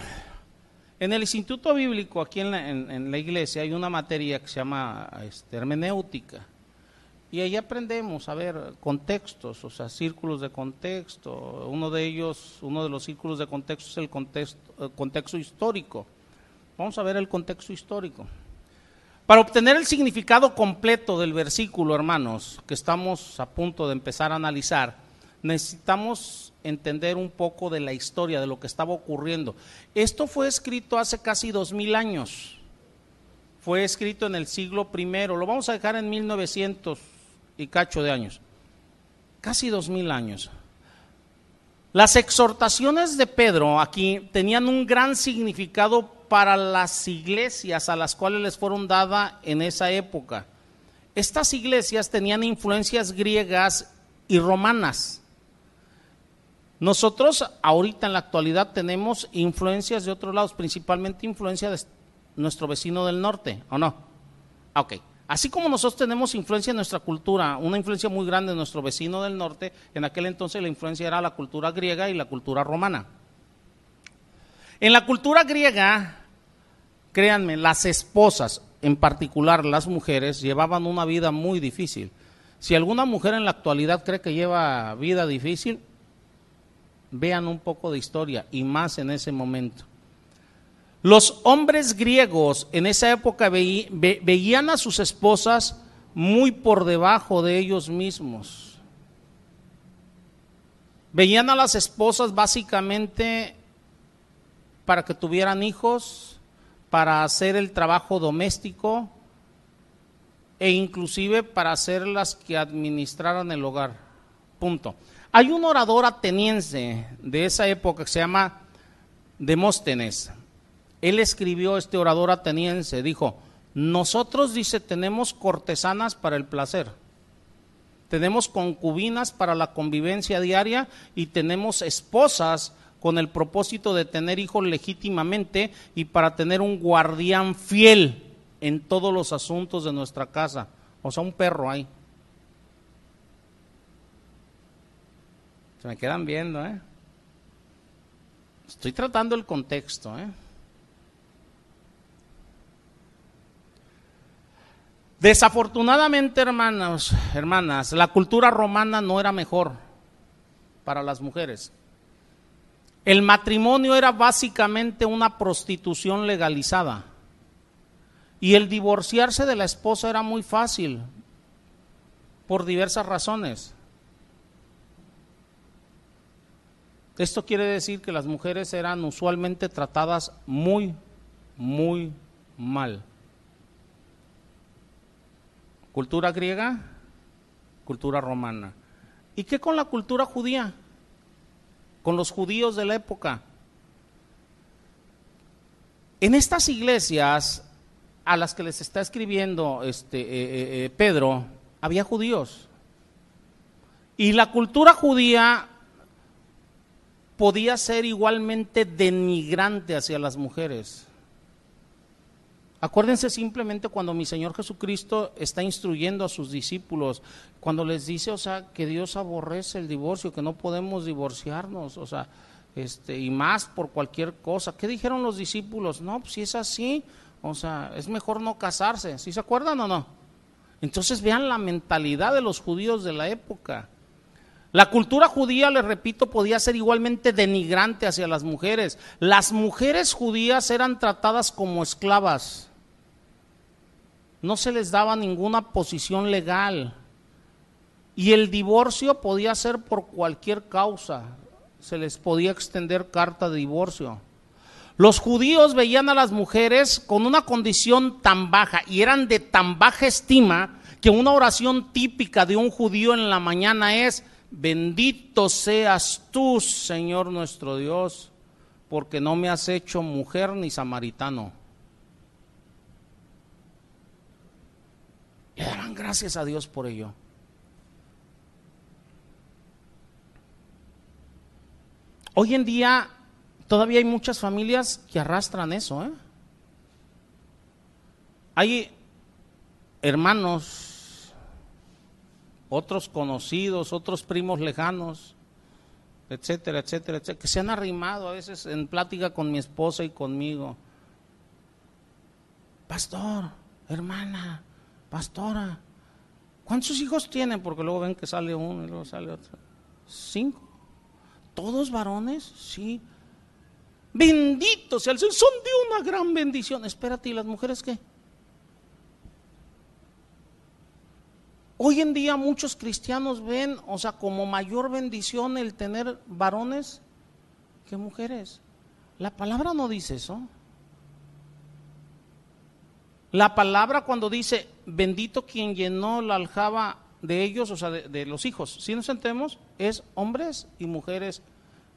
en el Instituto Bíblico, aquí en la, iglesia, hay una materia que se llama este, hermenéutica. Y ahí aprendemos a ver contextos, o sea, círculos de contexto. Uno de ellos, uno de los círculos de contexto es el contexto, contexto histórico. Vamos a ver el contexto histórico. Para obtener el significado completo del versículo, hermanos, que estamos a punto de empezar a analizar, necesitamos entender un poco de la historia, de lo que estaba ocurriendo. Esto fue escrito hace casi dos mil años. Fue escrito en el siglo primero. Lo vamos a dejar en 1900 y cacho de años. Casi dos mil años. Las exhortaciones de Pedro aquí tenían un gran significado para las iglesias a las cuales les fueron dadas en esa época. Estas iglesias tenían influencias griegas y romanas. Nosotros ahorita en la actualidad tenemos influencias de otros lados, principalmente influencia de nuestro vecino del norte, ¿o no? Ok. Así como nosotros tenemos influencia en nuestra cultura, una influencia muy grande en nuestro vecino del norte, en aquel entonces la influencia era la cultura griega y la cultura romana. En la cultura griega, créanme, las esposas, en particular las mujeres, llevaban una vida muy difícil. Si alguna mujer en la actualidad cree que lleva vida difícil, vean un poco de historia y más en ese momento. Los hombres griegos en esa época veían a sus esposas muy por debajo de ellos mismos. Veían a las esposas básicamente para que tuvieran hijos, para hacer el trabajo doméstico e inclusive para ser las que administraran el hogar. Punto. Hay un orador ateniense de esa época que se llama Demóstenes él escribió este orador ateniense, dijo, nosotros, dice, tenemos cortesanas para el placer, tenemos concubinas para la convivencia diaria y tenemos esposas con el propósito de tener hijos legítimamente y para tener un guardián fiel en todos los asuntos de nuestra casa. O sea, un perro ahí. Se me quedan viendo, ¿eh? Estoy tratando el contexto, ¿eh? Desafortunadamente, hermanos, hermanas, la cultura romana no era mejor para las mujeres. El matrimonio era básicamente una prostitución legalizada. Y el divorciarse de la esposa era muy fácil por diversas razones. Esto quiere decir que las mujeres eran usualmente tratadas muy, muy mal. Cultura griega, cultura romana. ¿Y qué con la cultura judía? Con los judíos de la época. En estas iglesias a las que les está escribiendo este, eh, eh, eh, Pedro, había judíos. Y la cultura judía podía ser igualmente denigrante hacia las mujeres. Acuérdense simplemente cuando mi Señor Jesucristo está instruyendo a sus discípulos, cuando les dice, o sea, que Dios aborrece el divorcio, que no podemos divorciarnos, o sea, este, y más por cualquier cosa. ¿Qué dijeron los discípulos? No, pues si es así, o sea, es mejor no casarse. ¿Sí se acuerdan o no? Entonces vean la mentalidad de los judíos de la época. La cultura judía, les repito, podía ser igualmente denigrante hacia las mujeres. Las mujeres judías eran tratadas como esclavas no se les daba ninguna posición legal. Y el divorcio podía ser por cualquier causa. Se les podía extender carta de divorcio. Los judíos veían a las mujeres con una condición tan baja y eran de tan baja estima que una oración típica de un judío en la mañana es, bendito seas tú, Señor nuestro Dios, porque no me has hecho mujer ni samaritano. Daban gracias a Dios por ello. Hoy en día todavía hay muchas familias que arrastran eso. ¿eh? Hay hermanos, otros conocidos, otros primos lejanos, etcétera, etcétera, etcétera, que se han arrimado a veces en plática con mi esposa y conmigo. Pastor, hermana, pastora, ¿cuántos hijos tienen? Porque luego ven que sale uno y luego sale otro. Cinco. ¿Todos varones? Sí. Bendito sea el Señor, son de una gran bendición. Espérate, ¿y las mujeres qué? Hoy en día muchos cristianos ven, o sea, como mayor bendición el tener varones que mujeres. La palabra no dice eso. La palabra cuando dice, bendito quien llenó la aljaba de ellos, o sea, de, los hijos, si nos sentemos, es hombres y mujeres.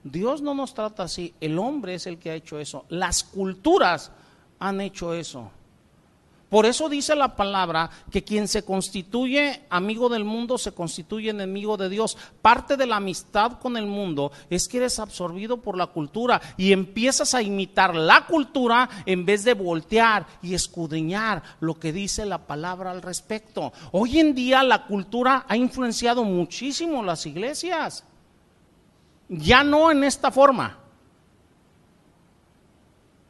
Dios no nos trata así, el hombre es el que ha hecho eso. Las culturas han hecho eso. Por eso dice la palabra que quien se constituye amigo del mundo se constituye enemigo de Dios. Parte de la amistad con el mundo es que eres absorbido por la cultura y empiezas a imitar la cultura en vez de voltear y escudriñar lo que dice la palabra al respecto. Hoy en día la cultura ha influenciado muchísimo las iglesias. Ya no en esta forma.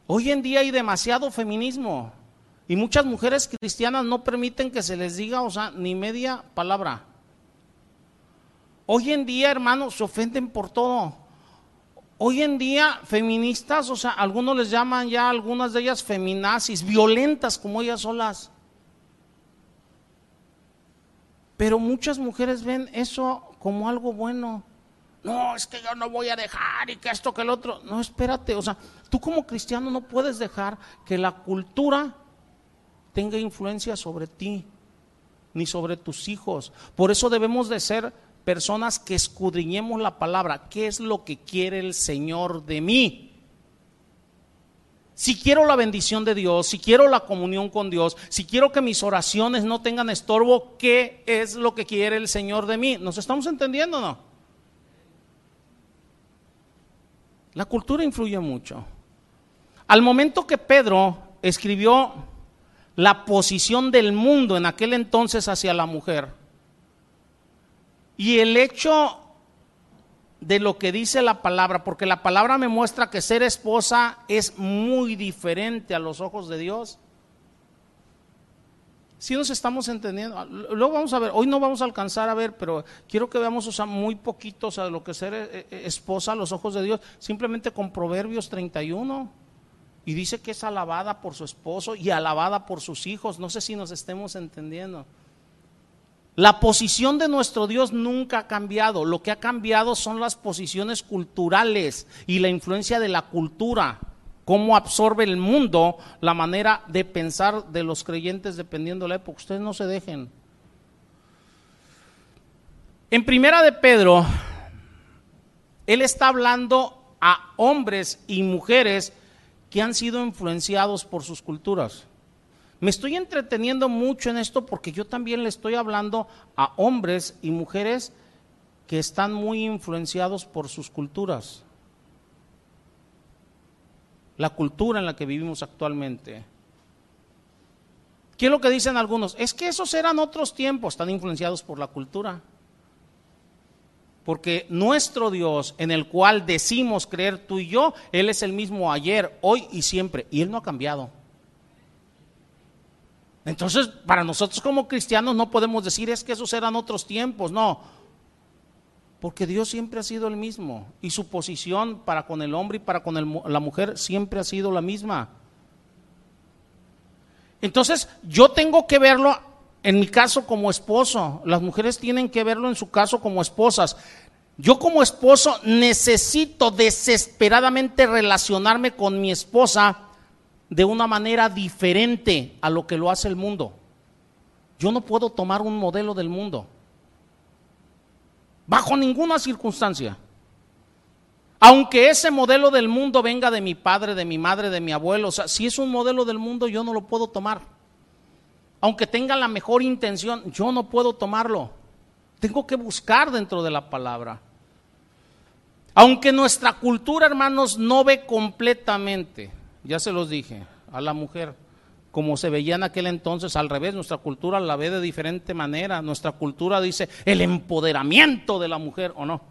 Hoy en día hay demasiado feminismo. Y muchas mujeres cristianas no permiten que se les diga, o sea, ni media palabra. Hoy en día, hermanos, se ofenden por todo. Hoy en día, feministas, o sea, algunos les llaman ya algunas de ellas feminazis, violentas como ellas solas. Pero muchas mujeres ven eso como algo bueno. No, es que yo no voy a dejar y que esto, que el otro. No, espérate, o sea, tú como cristiano no puedes dejar que la cultura tenga influencia sobre ti, ni sobre tus hijos. Por eso debemos de ser personas que escudriñemos la palabra. ¿Qué es lo que quiere el Señor de mí? Si quiero la bendición de Dios, si quiero la comunión con Dios, si quiero que mis oraciones no tengan estorbo, ¿qué es lo que quiere el Señor de mí? ¿Nos estamos entendiendo o no? La cultura influye mucho. Al momento que Pedro escribió la posición del mundo en aquel entonces hacia la mujer. Y el hecho de lo que dice la palabra, porque la palabra me muestra que ser esposa es muy diferente a los ojos de Dios. Si nos estamos entendiendo. Luego vamos a ver, hoy no vamos a alcanzar a ver, pero quiero que veamos o sea, muy poquito o lo que ser eh, eh, esposa a los ojos de Dios, simplemente con Proverbios 31. Y dice que es alabada por su esposo y alabada por sus hijos. No sé si nos estemos entendiendo. La posición de nuestro Dios nunca ha cambiado. Lo que ha cambiado son las posiciones culturales y la influencia de la cultura. Cómo absorbe el mundo la manera de pensar de los creyentes dependiendo de la época. Ustedes no se dejen. En primera de Pedro, él está hablando a hombres y mujeres que han sido influenciados por sus culturas. Me estoy entreteniendo mucho en esto porque yo también le estoy hablando a hombres y mujeres que están muy influenciados por sus culturas. La cultura en la que vivimos actualmente. ¿Qué es lo que dicen algunos? Es que esos eran otros tiempos, están influenciados por la cultura. Porque nuestro Dios, en el cual decimos creer tú y yo, Él es el mismo ayer, hoy y siempre. Y Él no ha cambiado. Entonces, para nosotros como cristianos no podemos decir es que esos eran otros tiempos, no. Porque Dios siempre ha sido el mismo. Y su posición para con el hombre y para con la mujer siempre ha sido la misma. Entonces, yo tengo que verlo en mi caso como esposo, las mujeres tienen que verlo en su caso como esposas. Yo como esposo necesito desesperadamente relacionarme con mi esposa de una manera diferente a lo que lo hace el mundo. Yo no puedo tomar un modelo del mundo. Bajo ninguna circunstancia. Aunque ese modelo del mundo venga de mi padre, de mi madre, de mi abuelo, o sea, si es un modelo del mundo yo no lo puedo tomar aunque tenga la mejor intención, yo no puedo tomarlo. Tengo que buscar dentro de la palabra. Aunque nuestra cultura, hermanos, no ve completamente, ya se los dije, a la mujer, como se veía en aquel entonces, al revés, nuestra cultura la ve de diferente manera. Nuestra cultura dice el empoderamiento de la mujer, ¿o no?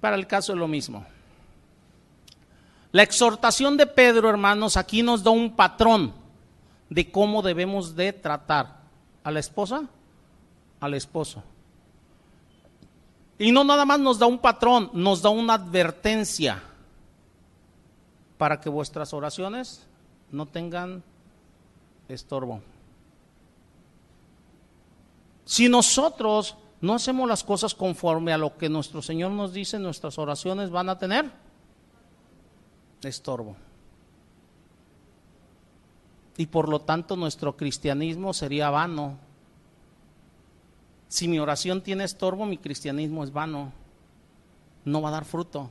Para el caso es lo mismo. La exhortación de Pedro, hermanos, aquí nos da un patrón de cómo debemos de tratar a la esposa, al esposo. Y no nada más nos da un patrón, nos da una advertencia para que vuestras oraciones no tengan estorbo. Si nosotros no hacemos las cosas conforme a lo que nuestro Señor nos dice, nuestras oraciones van a tener estorbo. Y por lo tanto nuestro cristianismo sería vano. Si mi oración tiene estorbo, mi cristianismo es vano. No va a dar fruto.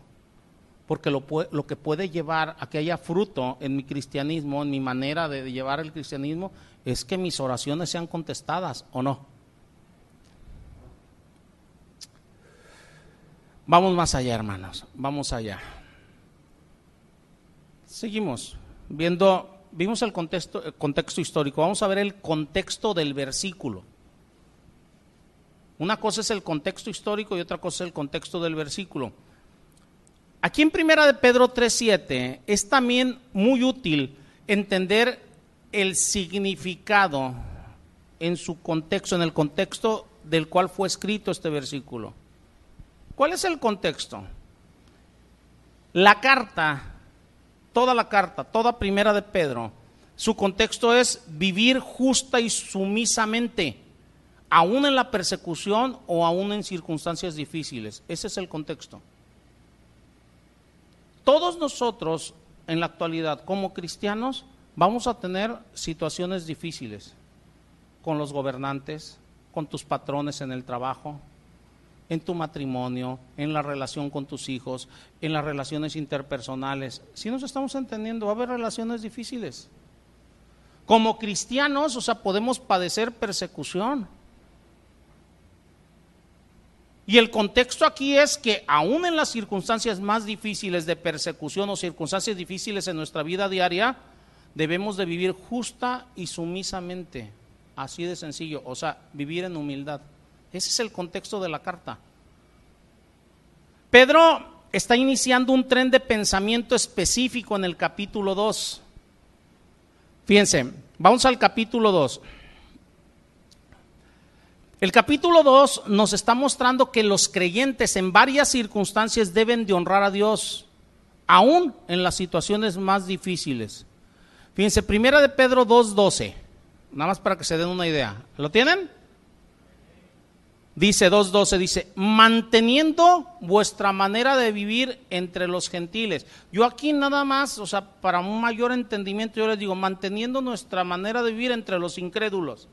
Porque lo, que puede llevar a que haya fruto en mi cristianismo, en mi manera de llevar el cristianismo, es que mis oraciones sean contestadas o no. Vamos más allá, hermanos. Vamos allá. Seguimos viendo, vimos el contexto, histórico. Vamos a ver el contexto del versículo. Una cosa es el contexto histórico y otra cosa es el contexto del versículo. Aquí en Primera de Pedro 3.7 es también muy útil entender el significado en su contexto, en el contexto del cual fue escrito este versículo. ¿Cuál es el contexto? La carta toda la carta, toda primera de Pedro, su contexto es vivir justa y sumisamente, aún en la persecución o aún en circunstancias difíciles. Ese es el contexto. Todos nosotros en la actualidad como cristianos vamos a tener situaciones difíciles con los gobernantes, con tus patrones en el trabajo, en tu matrimonio, en la relación con tus hijos, en las relaciones interpersonales. Si nos estamos entendiendo, va a haber relaciones difíciles. Como cristianos, o sea, podemos padecer persecución. Y el contexto aquí es que aún en las circunstancias más difíciles de persecución o circunstancias difíciles en nuestra vida diaria, debemos de vivir justa y sumisamente. Así de sencillo, o sea, vivir en humildad. Ese es el contexto de la carta. Pedro está iniciando un tren de pensamiento específico en el capítulo 2. Fíjense, vamos al capítulo 2. El capítulo 2 nos está mostrando que los creyentes en varias circunstancias deben de honrar a Dios, aún en las situaciones más difíciles. Fíjense, primera de Pedro 2.12, nada más para que se den una idea. ¿Lo tienen? Dice 2.12, dice, manteniendo vuestra manera de vivir entre los gentiles. Yo aquí nada más, o sea, para un mayor entendimiento, yo les digo, manteniendo nuestra manera de vivir entre los incrédulos.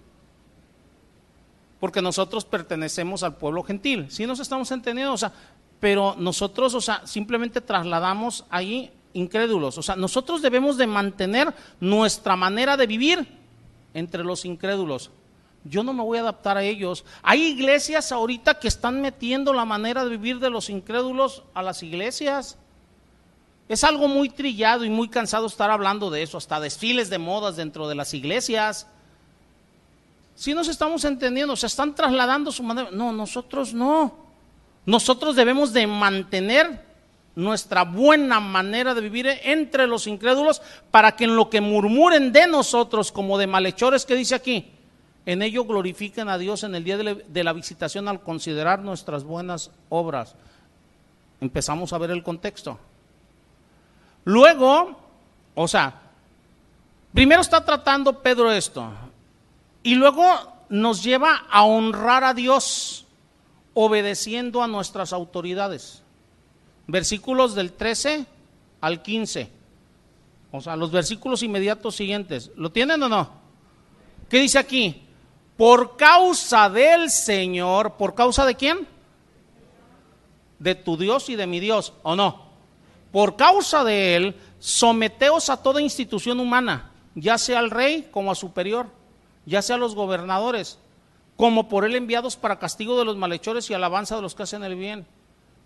Porque nosotros pertenecemos al pueblo gentil. Si nos estamos entendiendo, o sea, pero nosotros, o sea, simplemente trasladamos ahí incrédulos. O sea, nosotros debemos de mantener nuestra manera de vivir entre los incrédulos yo no me voy a adaptar a ellos. Hay iglesias ahorita que están metiendo la manera de vivir de los incrédulos a las iglesias. Es algo muy trillado y muy cansado estar hablando de eso, hasta desfiles de modas dentro de las iglesias. Si nos estamos entendiendo, se están trasladando su manera. No, nosotros no. Nosotros debemos de mantener nuestra buena manera de vivir entre los incrédulos para que en lo que murmuren de nosotros como de malhechores que dice aquí, en ello glorifiquen a Dios en el día de la visitación al considerar nuestras buenas obras. Empezamos a ver el contexto. Luego, o sea, primero está tratando Pedro esto y luego nos lleva a honrar a Dios obedeciendo a nuestras autoridades. Versículos del 13 al 15. O sea, los versículos inmediatos siguientes. ¿Lo tienen o no? ¿Qué dice aquí? Por causa del Señor, ¿por causa de quién? De tu Dios y de mi Dios, ¿o no? Por causa de Él, someteos a toda institución humana, ya sea al rey como a superior, ya sea a los gobernadores, como por Él enviados para castigo de los malhechores y alabanza de los que hacen el bien.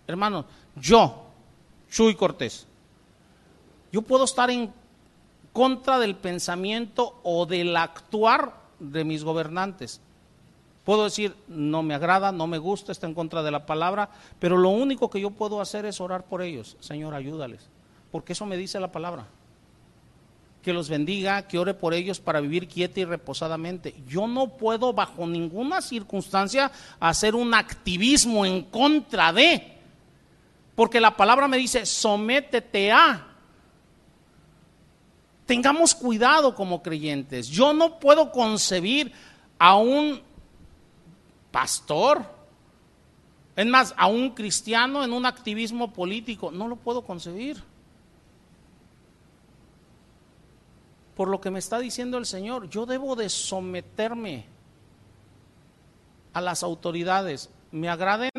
Hermanos, yo, Chuy Cortés, yo puedo estar en contra del pensamiento o del actuar de mis gobernantes. Puedo decir, no me agrada, no me gusta, está en contra de la palabra, pero lo único que yo puedo hacer es orar por ellos. Señor, ayúdales, porque eso me dice la palabra. Que los bendiga, que ore por ellos para vivir quieta y reposadamente. Yo no puedo bajo ninguna circunstancia hacer un activismo en contra de, porque la palabra me dice, sométete a, Tengamos cuidado como creyentes. Yo no puedo concebir a un pastor. Es más, a un cristiano en un activismo político, no lo puedo concebir. Por lo que me está diciendo el Señor, yo debo de someterme a las autoridades, me agraden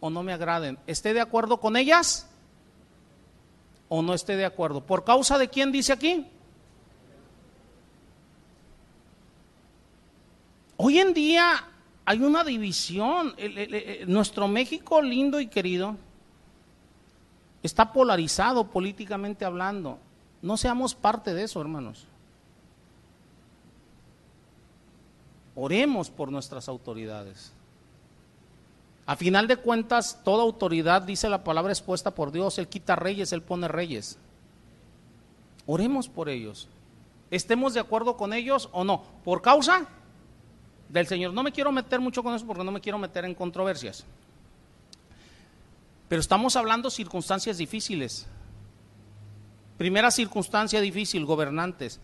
o no me agraden, esté de acuerdo con ellas o no esté de acuerdo. ¿Por causa de quién dice aquí? Hoy en día hay una división. nuestro México lindo y querido está polarizado políticamente hablando. No seamos parte de eso, hermanos. Oremos por nuestras autoridades. A final de cuentas, toda autoridad, dice la palabra expuesta por Dios, Él quita reyes, Él pone reyes. Oremos por ellos. Estemos de acuerdo con ellos o no. Por causa del Señor. No me quiero meter mucho con eso porque no me quiero meter en controversias. Pero estamos hablando circunstancias difíciles. Primera circunstancia difícil, gobernantes.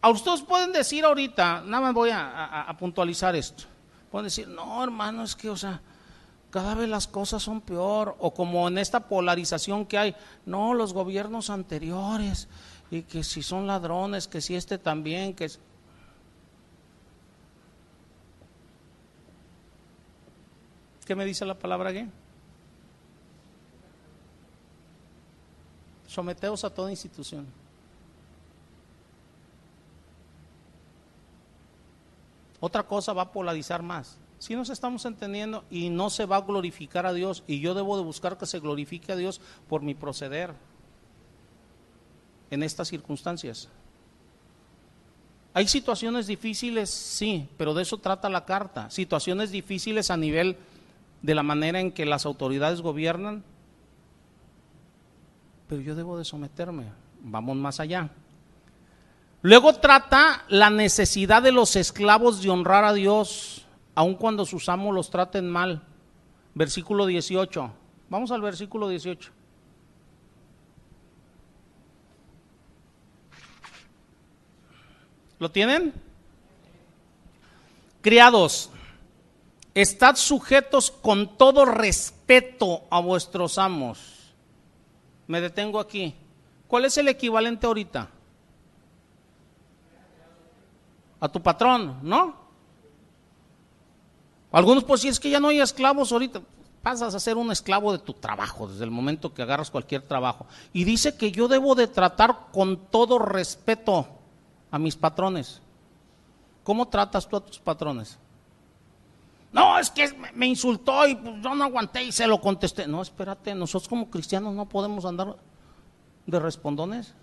A ustedes pueden decir ahorita, nada más voy a, puntualizar esto. Pueden decir, no, hermano, es que, o sea, cada vez las cosas son peor. O como en esta polarización que hay, no, los gobiernos anteriores, y que si son ladrones, que si este también, que... ¿Qué me dice la palabra aquí? Someteos a toda institución. Otra cosa va a polarizar más. Si nos estamos entendiendo y no se va a glorificar a Dios y yo debo de buscar que se glorifique a Dios por mi proceder en estas circunstancias. Hay situaciones difíciles, sí, pero de eso trata la carta. Situaciones difíciles a nivel de la manera en que las autoridades gobiernan, pero yo debo de someterme. Vamos más allá. Luego trata la necesidad de los esclavos de honrar a Dios, aun cuando sus amos los traten mal. Versículo 18. Vamos al versículo 18. ¿Lo tienen? Criados, Estad sujetos con todo respeto a vuestros amos. Me detengo aquí. ¿Cuál es el equivalente ahorita? A tu patrón, ¿no? Algunos pues si es que ya no hay esclavos ahorita, pasas a ser un esclavo de tu trabajo desde el momento que agarras cualquier trabajo. Y dice que yo debo de tratar con todo respeto a mis patrones. ¿Cómo tratas tú a tus patrones? No, es que me insultó y pues, yo no aguanté y se lo contesté. No, espérate, nosotros como cristianos no podemos andar de respondones.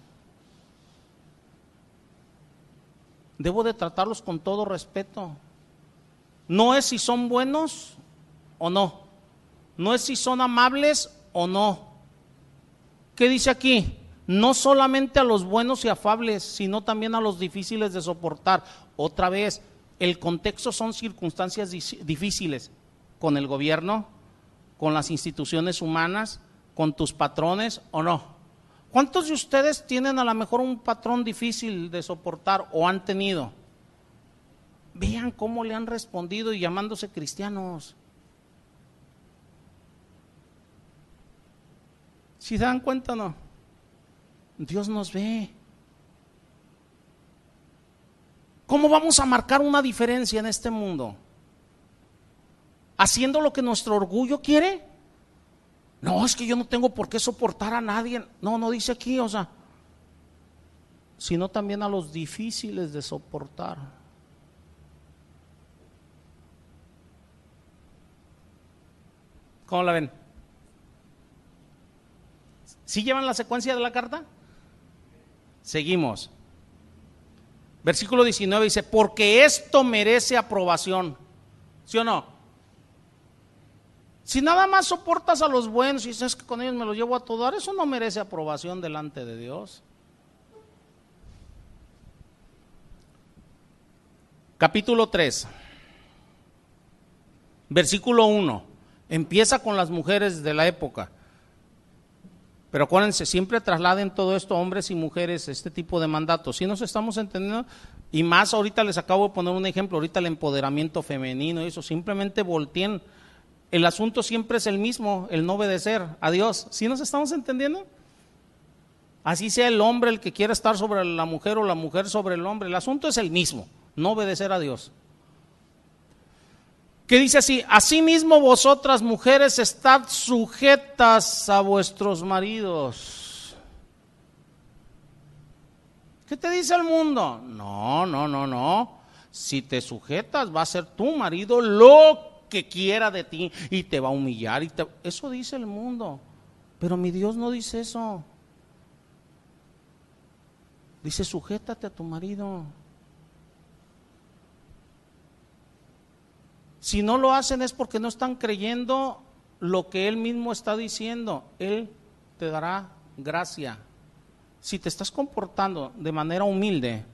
Debo de tratarlos con todo respeto. No es si son buenos o no. No es si son amables o no. ¿Qué dice aquí? No solamente a los buenos y afables, sino también a los difíciles de soportar. Otra vez, el contexto son circunstancias difíciles con el gobierno, con las instituciones humanas, con tus patrones o no. ¿Cuántos de ustedes tienen a lo mejor un patrón difícil de soportar o han tenido? Vean cómo le han respondido y llamándose cristianos. Si se dan cuenta o no, Dios nos ve. ¿Cómo vamos a marcar una diferencia en este mundo? ¿Haciendo lo que nuestro orgullo quiere? No, es que yo no tengo por qué soportar a nadie. No, no dice aquí, o sea, sino también a los difíciles de soportar. ¿Cómo la ven? ¿Sí llevan la secuencia de la carta? Seguimos. Versículo 19 dice, porque esto merece aprobación. ¿Sí o no? Si nada más soportas a los buenos y dices que con ellos me los llevo a todo eso no merece aprobación delante de Dios. Capítulo 3, versículo 1. Empieza con las mujeres de la época. Pero acuérdense, siempre trasladen todo esto, hombres y mujeres, este tipo de mandatos. Si nos estamos entendiendo? Y más ahorita les acabo de poner un ejemplo, ahorita el empoderamiento femenino, eso, simplemente volteen. El asunto siempre es el mismo, el no obedecer a Dios. ¿Sí nos estamos entendiendo? Así sea el hombre el que quiera estar sobre la mujer o la mujer sobre el hombre, el asunto es el mismo, no obedecer a Dios. ¿Qué dice así, asimismo vosotras mujeres estad sujetas a vuestros maridos. ¿Qué te dice el mundo? No, no, no, no. Si te sujetas va a ser tu marido lo que quiera de ti y te va a humillar. Y Eso dice el mundo. Pero mi Dios no dice eso. Dice, sujétate a tu marido. Si no lo hacen es porque no están creyendo lo que Él mismo está diciendo. Él te dará gracia. Si te estás comportando de manera humilde,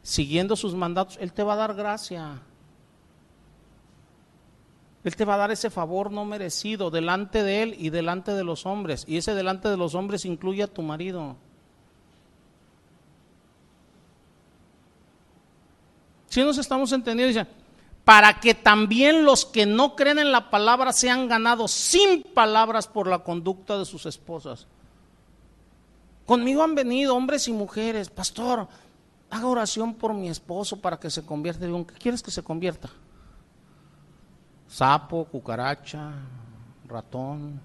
siguiendo sus mandatos, Él te va a dar gracia. Él te va a dar ese favor no merecido delante de Él y delante de los hombres. Y ese delante de los hombres incluye a tu marido. Si nos estamos entendiendo, dice, para que también los que no creen en la palabra sean ganados sin palabras por la conducta de sus esposas. Conmigo han venido hombres y mujeres, pastor, haga oración por mi esposo para que se convierta. Digo, ¿qué quieres que se convierta? Sapo, cucaracha, ratón.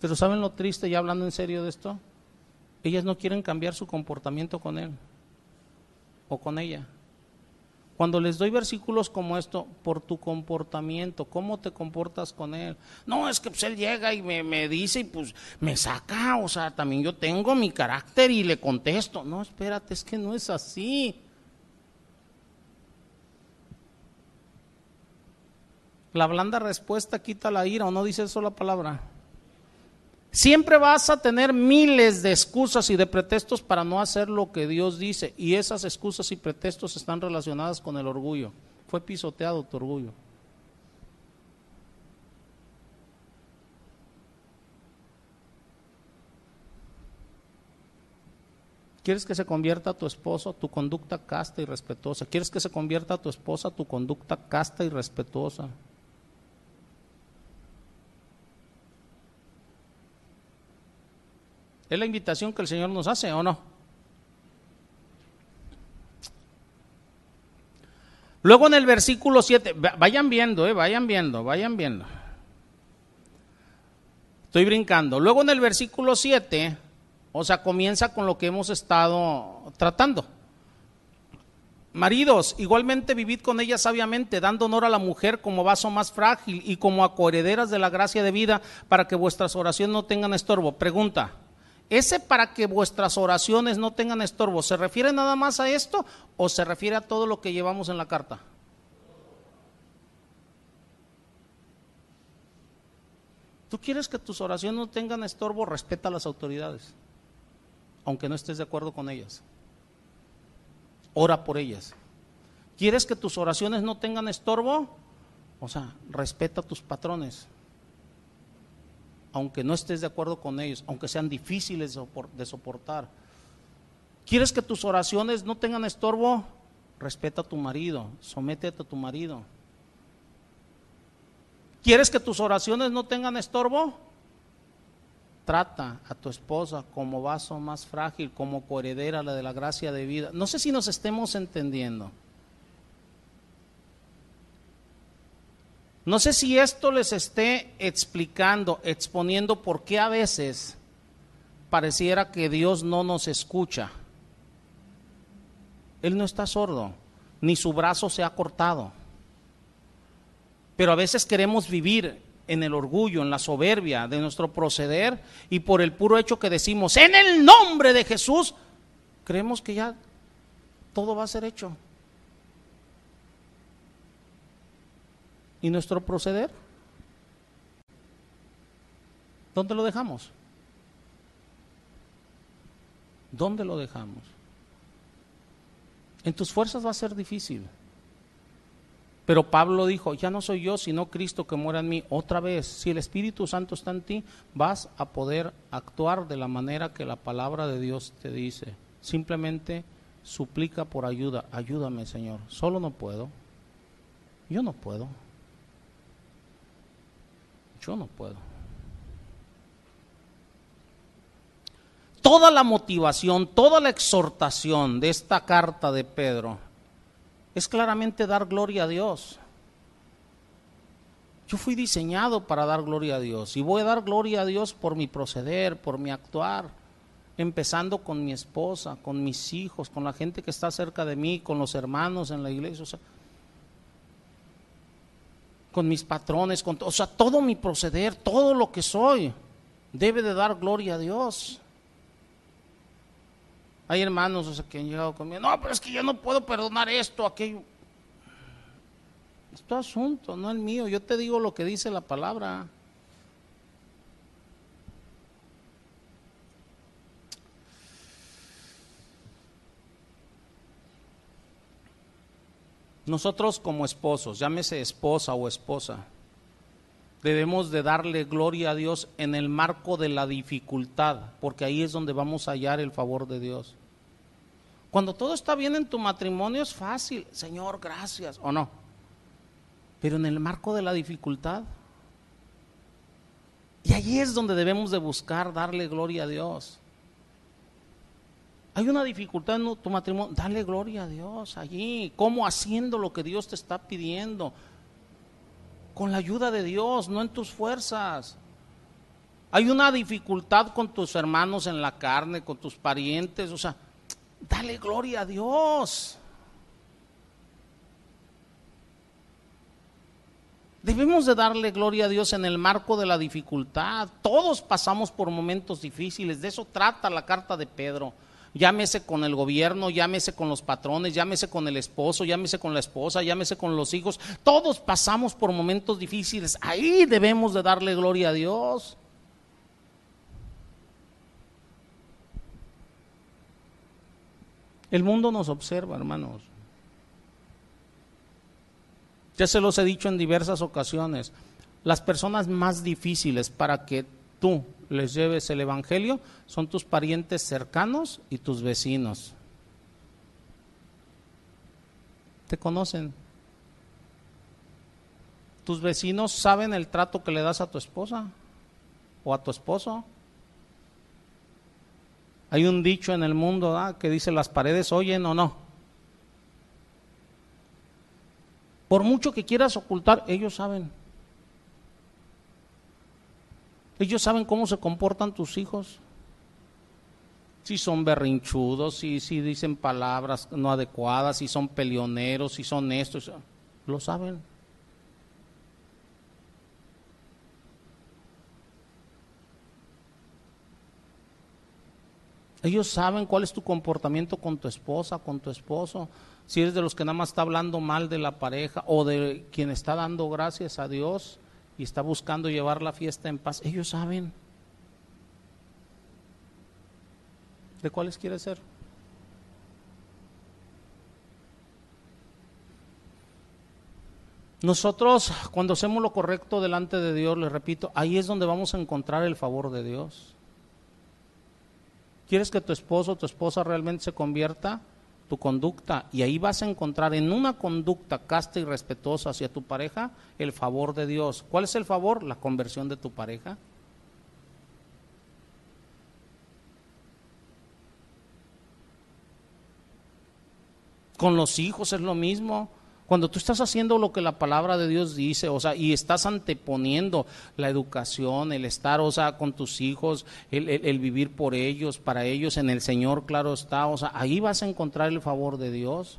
Pero ¿saben lo triste, ya hablando en serio de esto? Ellas no quieren cambiar su comportamiento con él o con ella. Cuando les doy versículos como esto, por tu comportamiento, ¿cómo te comportas con él? No, es que pues, él llega y me, me, dice y pues me saca, o sea, también yo tengo mi carácter y le contesto. No, espérate, es que no es así. La blanda respuesta quita la ira, ¿o no dice eso la palabra? Siempre vas a tener miles de excusas y de pretextos para no hacer lo que Dios dice. Y esas excusas y pretextos están relacionadas con el orgullo. Fue pisoteado tu orgullo. ¿Quieres que se convierta a tu esposo tu conducta casta y respetuosa? ¿Quieres que se convierta a tu esposa tu conducta casta y respetuosa? ¿Es la invitación que el Señor nos hace o no? Luego en el versículo 7, vayan viendo, eh, vayan viendo, vayan viendo. Estoy brincando. Luego en el versículo 7, o sea, comienza con lo que hemos estado tratando. Maridos, igualmente vivid con ella sabiamente, dando honor a la mujer como vaso más frágil y como a coherederas de la gracia de vida, para que vuestras oraciones no tengan estorbo. Pregunta, ese para que vuestras oraciones no tengan estorbo, ¿se refiere nada más a esto o se refiere a todo lo que llevamos en la carta? Tú quieres que tus oraciones no tengan estorbo, respeta a las autoridades, aunque no estés de acuerdo con ellas. Ora por ellas. ¿Quieres que tus oraciones no tengan estorbo? O sea, respeta a tus patrones aunque no estés de acuerdo con ellos, aunque sean difíciles de soportar. ¿Quieres que tus oraciones no tengan estorbo? Respeta a tu marido, sométete a tu marido. ¿Quieres que tus oraciones no tengan estorbo? Trata a tu esposa como vaso más frágil, como coheredera la de la gracia de vida. No sé si nos estemos entendiendo. No sé si esto les esté explicando, exponiendo por qué a veces pareciera que Dios no nos escucha. Él no está sordo, ni su brazo se ha cortado. Pero a veces queremos vivir en el orgullo, en la soberbia de nuestro proceder y por el puro hecho que decimos, en el nombre de Jesús, creemos que ya todo va a ser hecho. ¿Y nuestro proceder? ¿Dónde lo dejamos? ¿Dónde lo dejamos? En tus fuerzas va a ser difícil. Pero Pablo dijo, ya no soy yo, sino Cristo que muera en mí. Otra vez, si el Espíritu Santo está en ti, vas a poder actuar de la manera que la palabra de Dios te dice. Simplemente suplica por ayuda. Ayúdame, Señor. Solo no puedo. Yo no puedo. Yo no puedo. Toda la motivación, toda la exhortación de esta carta de Pedro es claramente dar gloria a Dios. Yo fui diseñado para dar gloria a Dios y voy a dar gloria a Dios por mi proceder, por mi actuar, empezando con mi esposa, con mis hijos, con la gente que está cerca de mí, con los hermanos en la iglesia, con mis patrones, con, o sea, todo mi proceder, todo lo que soy, debe de dar gloria a Dios. Hay hermanos o sea, que han llegado conmigo, no, pero es que yo no puedo perdonar esto, aquello. Es tu asunto, no el mío. Yo te digo lo que dice la palabra. Nosotros como esposos, llámese esposa o esposa, debemos de darle gloria a Dios en el marco de la dificultad, porque ahí es donde vamos a hallar el favor de Dios. Cuando todo está bien en tu matrimonio es fácil, Señor, gracias, o no. Pero en el marco de la dificultad, y ahí es donde debemos de buscar darle gloria a Dios. Hay una dificultad en tu matrimonio, dale gloria a Dios allí. ¿Cómo haciendo lo que Dios te está pidiendo? Con la ayuda de Dios, no en tus fuerzas. Hay una dificultad con tus hermanos en la carne, con tus parientes, o sea, Dale gloria a Dios. Debemos de darle gloria a Dios en el marco de la dificultad. Todos pasamos por momentos difíciles. De eso trata la carta de Pedro. Llámese con el gobierno, llámese con los patrones, llámese con el esposo, llámese con la esposa, llámese con los hijos. Todos pasamos por momentos difíciles. Ahí debemos de darle gloria a Dios. El mundo nos observa, hermanos. Ya se los he dicho en diversas ocasiones. Las personas más difíciles para que tú les lleves el Evangelio son tus parientes cercanos y tus vecinos. ¿Te conocen? ¿Tus vecinos saben el trato que le das a tu esposa o a tu esposo? Hay un dicho en el mundo que dice las paredes oyen o no. Por mucho que quieras ocultar, ellos saben. Ellos saben cómo se comportan tus hijos. Si son berrinchudos, si, si dicen palabras no adecuadas, si son peleoneros, si son estos. Lo saben. Ellos saben cuál es tu comportamiento con tu esposa, con tu esposo. Si eres de los que nada más está hablando mal de la pareja o de quien está dando gracias a Dios y está buscando llevar la fiesta en paz. Ellos saben. ¿De cuáles quieres ser? Nosotros, cuando hacemos lo correcto delante de Dios, les repito, ahí es donde vamos a encontrar el favor de Dios. ¿Quieres que tu esposo o tu esposa realmente se convierta? Tu conducta. Y ahí vas a encontrar en una conducta casta y respetuosa hacia tu pareja el favor de Dios. ¿Cuál es el favor? La conversión de tu pareja. Con los hijos es lo mismo. Cuando tú estás haciendo lo que la palabra de Dios dice, o sea, y estás anteponiendo la educación, el estar, o sea, con tus hijos, el, vivir por ellos, para ellos, en el Señor, claro está, o sea, ahí vas a encontrar el favor de Dios.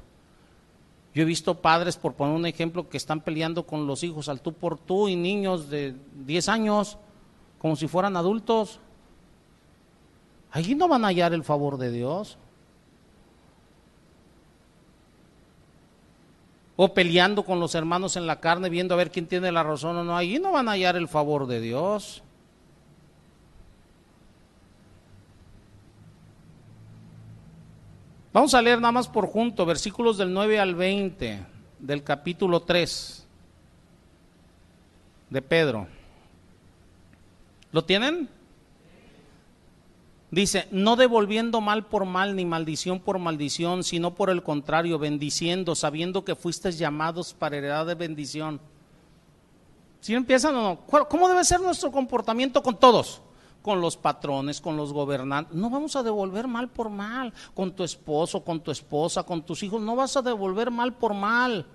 Yo he visto padres, por poner un ejemplo, que están peleando con los hijos al tú por tú y niños de 10 años, como si fueran adultos. Allí no van a hallar el favor de Dios. O peleando con los hermanos en la carne, viendo a ver quién tiene la razón o no, ahí no van a hallar el favor de Dios. Vamos a leer nada más por junto, versículos del 9 al 20. del capítulo 3 de Pedro. ¿Lo tienen? Dice, no devolviendo mal por mal ni maldición por maldición, sino por el contrario, bendiciendo, sabiendo que fuisteis llamados para heredad de bendición. ¿Sí empiezan o no? ¿Cómo debe ser nuestro comportamiento con todos? Con los patrones, con los gobernantes. No vamos a devolver mal por mal. Con tu esposo, con tu esposa, con tus hijos. No vas a devolver mal por mal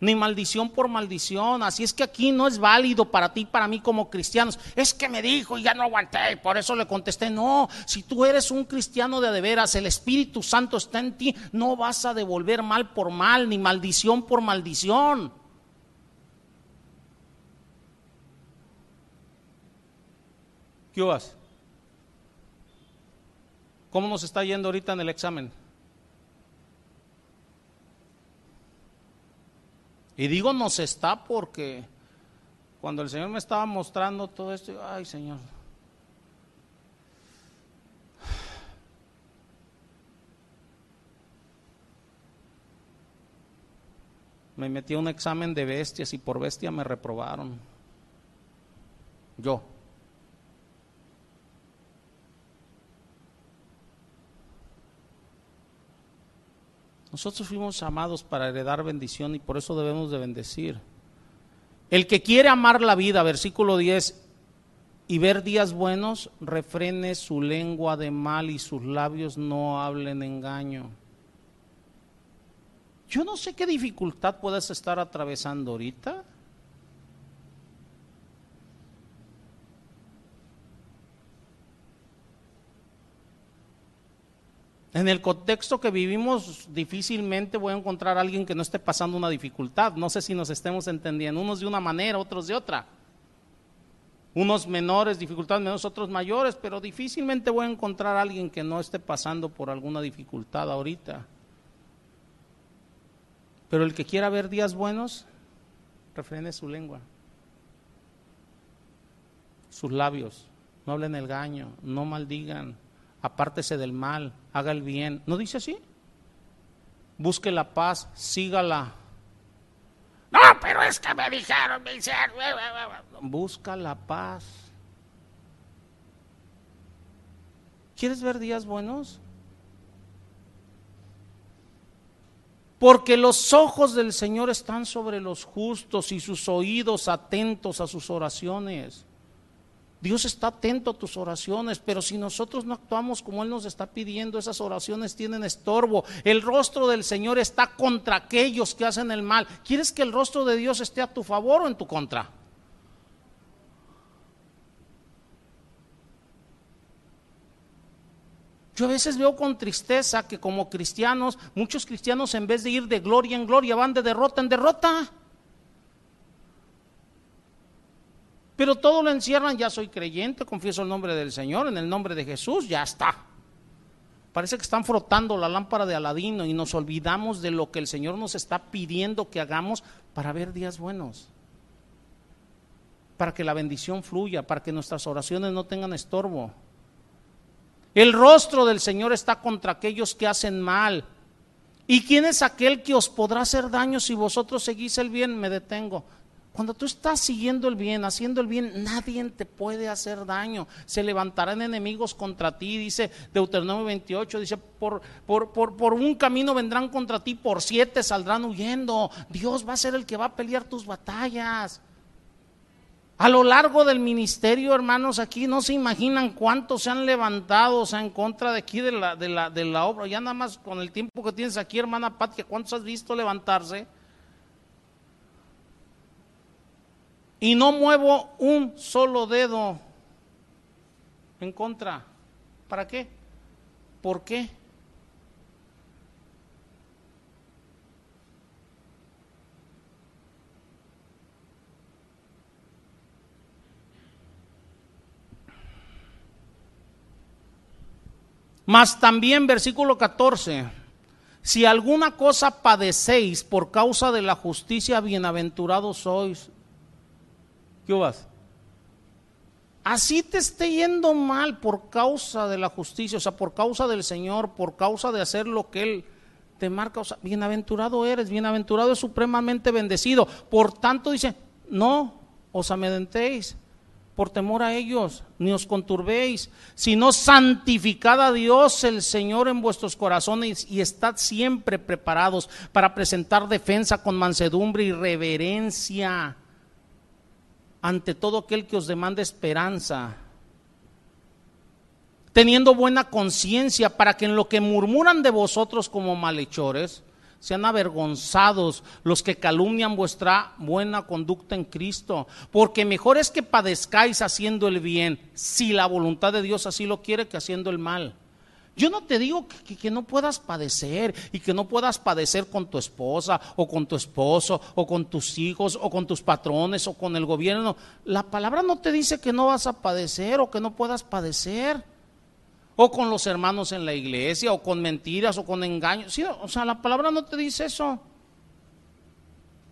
ni maldición por maldición. Así es que aquí no es válido para ti, para mí como cristianos. Es que me dijo y ya no aguanté y por eso le contesté. No, si tú eres un cristiano de de veras, el Espíritu Santo está en ti, no vas a devolver mal por mal, ni maldición por maldición. ¿Qué vas? ¿Cómo nos está yendo ahorita en el examen? Y digo nos está porque cuando el Señor me estaba mostrando todo esto, ay Señor. Me metí a un examen de bestias y por bestia me reprobaron. Yo. Nosotros fuimos amados para heredar bendición y por eso debemos de bendecir. El que quiere amar la vida, versículo 10, y ver días buenos, refrene su lengua de mal y sus labios no hablen engaño. Yo no sé qué dificultad puedes estar atravesando ahorita. En el contexto que vivimos, difícilmente voy a encontrar a alguien que no esté pasando una dificultad. No sé si nos estemos entendiendo, unos de una manera, otros de otra. Unos menores, dificultades menores, otros mayores, pero difícilmente voy a encontrar a alguien que no esté pasando por alguna dificultad ahorita. Pero el que quiera ver días buenos, refrene su lengua, sus labios, no hablen el gaño, no maldigan apártese del mal, haga el bien. ¿No dice así? Busque la paz, sígala. No, pero es que me dijeron, me hicieron. Busca la paz. ¿Quieres ver días buenos? Porque los ojos del Señor están sobre los justos y sus oídos atentos a sus oraciones. Dios está atento a tus oraciones, pero si nosotros no actuamos como Él nos está pidiendo, esas oraciones tienen estorbo. El rostro del Señor está contra aquellos que hacen el mal. ¿Quieres que el rostro de Dios esté a tu favor o en tu contra? Yo a veces veo con tristeza que como cristianos, muchos cristianos en vez de ir de gloria en gloria van de derrota en derrota. Pero todo lo encierran, ya soy creyente, confieso el nombre del Señor, en el nombre de Jesús, ya está. Parece que están frotando la lámpara de Aladino y nos olvidamos de lo que el Señor nos está pidiendo que hagamos para ver días buenos. Para que la bendición fluya, para que nuestras oraciones no tengan estorbo. El rostro del Señor está contra aquellos que hacen mal. ¿Y quién es aquel que os podrá hacer daño si vosotros seguís el bien? Me detengo. Cuando tú estás siguiendo el bien, haciendo el bien, nadie te puede hacer daño. Se levantarán enemigos contra ti, dice Deuteronomio 28, dice, por, por, por, por, un camino vendrán contra ti, por siete saldrán huyendo. Dios va a ser el que va a pelear tus batallas. A lo largo del ministerio, hermanos, aquí no se imaginan cuántos se han levantado en contra de aquí de la, de, la, de la obra. Ya nada más con el tiempo que tienes aquí, hermana Patia, ¿cuántos has visto levantarse? Y no muevo un solo dedo en contra. ¿Para qué? ¿Por qué? Mas también versículo 14, si alguna cosa padecéis por causa de la justicia, bienaventurados sois vas? Así te esté yendo mal por causa de la justicia, o sea, por causa del Señor, por causa de hacer lo que Él te marca, bienaventurado eres, bienaventurado es supremamente bendecido. Por tanto dice, no os amedrentéis por temor a ellos, ni os conturbéis, sino santificad a Dios el Señor en vuestros corazones y estad siempre preparados para presentar defensa con mansedumbre y reverencia ante todo aquel que os demanda esperanza teniendo buena conciencia para que en lo que murmuran de vosotros como malhechores, sean avergonzados los que calumnian vuestra buena conducta en Cristo, porque mejor es que padezcáis haciendo el bien, si la voluntad de Dios así lo quiere, que haciendo el mal. Yo no te digo que, no puedas padecer y que no puedas padecer con tu esposa o con tu esposo o con tus hijos o con tus patrones o con el gobierno. La palabra no te dice que no vas a padecer o que no puedas padecer o con los hermanos en la iglesia, o con mentiras, o con engaños. o sea, la palabra no te dice eso.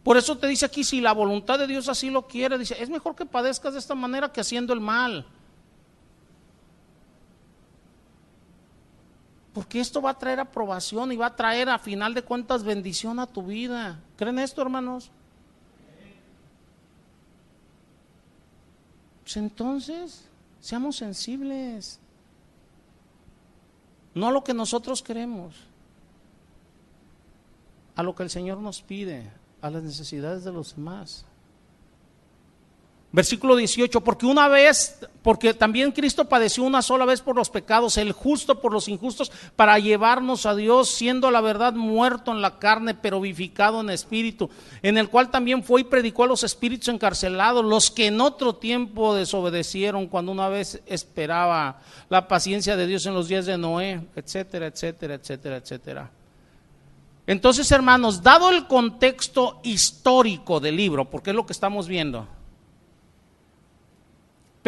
Por eso te dice aquí, si la voluntad de Dios así lo quiere, dice, es mejor que padezcas de esta manera que haciendo el mal. Porque esto va a traer aprobación y va a traer a final de cuentas bendición a tu vida. ¿Creen esto, hermanos? Pues entonces, seamos sensibles no a lo que nosotros queremos, a lo que el Señor nos pide, a las necesidades de los demás. Versículo 18, porque una vez, porque también Cristo padeció una sola vez por los pecados, el justo por los injustos, para llevarnos a Dios, siendo la verdad muerto en la carne, pero vivificado en espíritu, en el cual también fue y predicó a los espíritus encarcelados, los que en otro tiempo desobedecieron cuando una vez esperaba la paciencia de Dios en los días de Noé, etcétera, etcétera, etcétera, etcétera. Entonces, hermanos, dado el contexto histórico del libro, porque es lo que estamos viendo,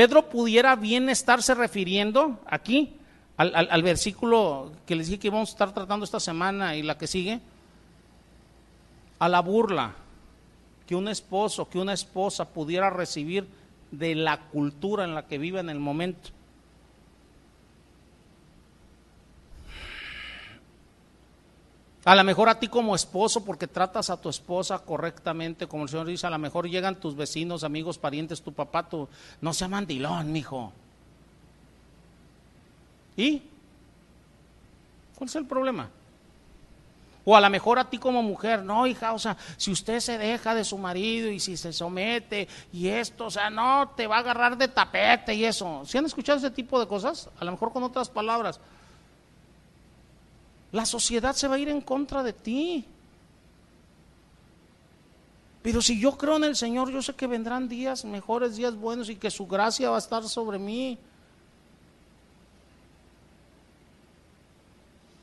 Pedro pudiera bien estarse refiriendo aquí al, versículo que les dije que íbamos a estar tratando esta semana y la que sigue, a la burla que un esposo, que una esposa pudiera recibir de la cultura en la que vive en el momento. A lo mejor a ti como esposo, porque tratas a tu esposa correctamente, como el Señor dice, a lo mejor llegan tus vecinos, amigos, parientes, tu papá, tu, no sea mandilón, mijo. ¿Y? ¿Cuál es el problema? O a lo mejor a ti como mujer, no, hija, o sea, si usted se deja de su marido y si se somete y esto, o sea, no, te va a agarrar de tapete y eso. ¿Si han escuchado ese tipo de cosas? A lo mejor con otras palabras la sociedad se va a ir en contra de ti. Pero si yo creo en el Señor, yo sé que vendrán días mejores, días buenos y que su gracia va a estar sobre mí.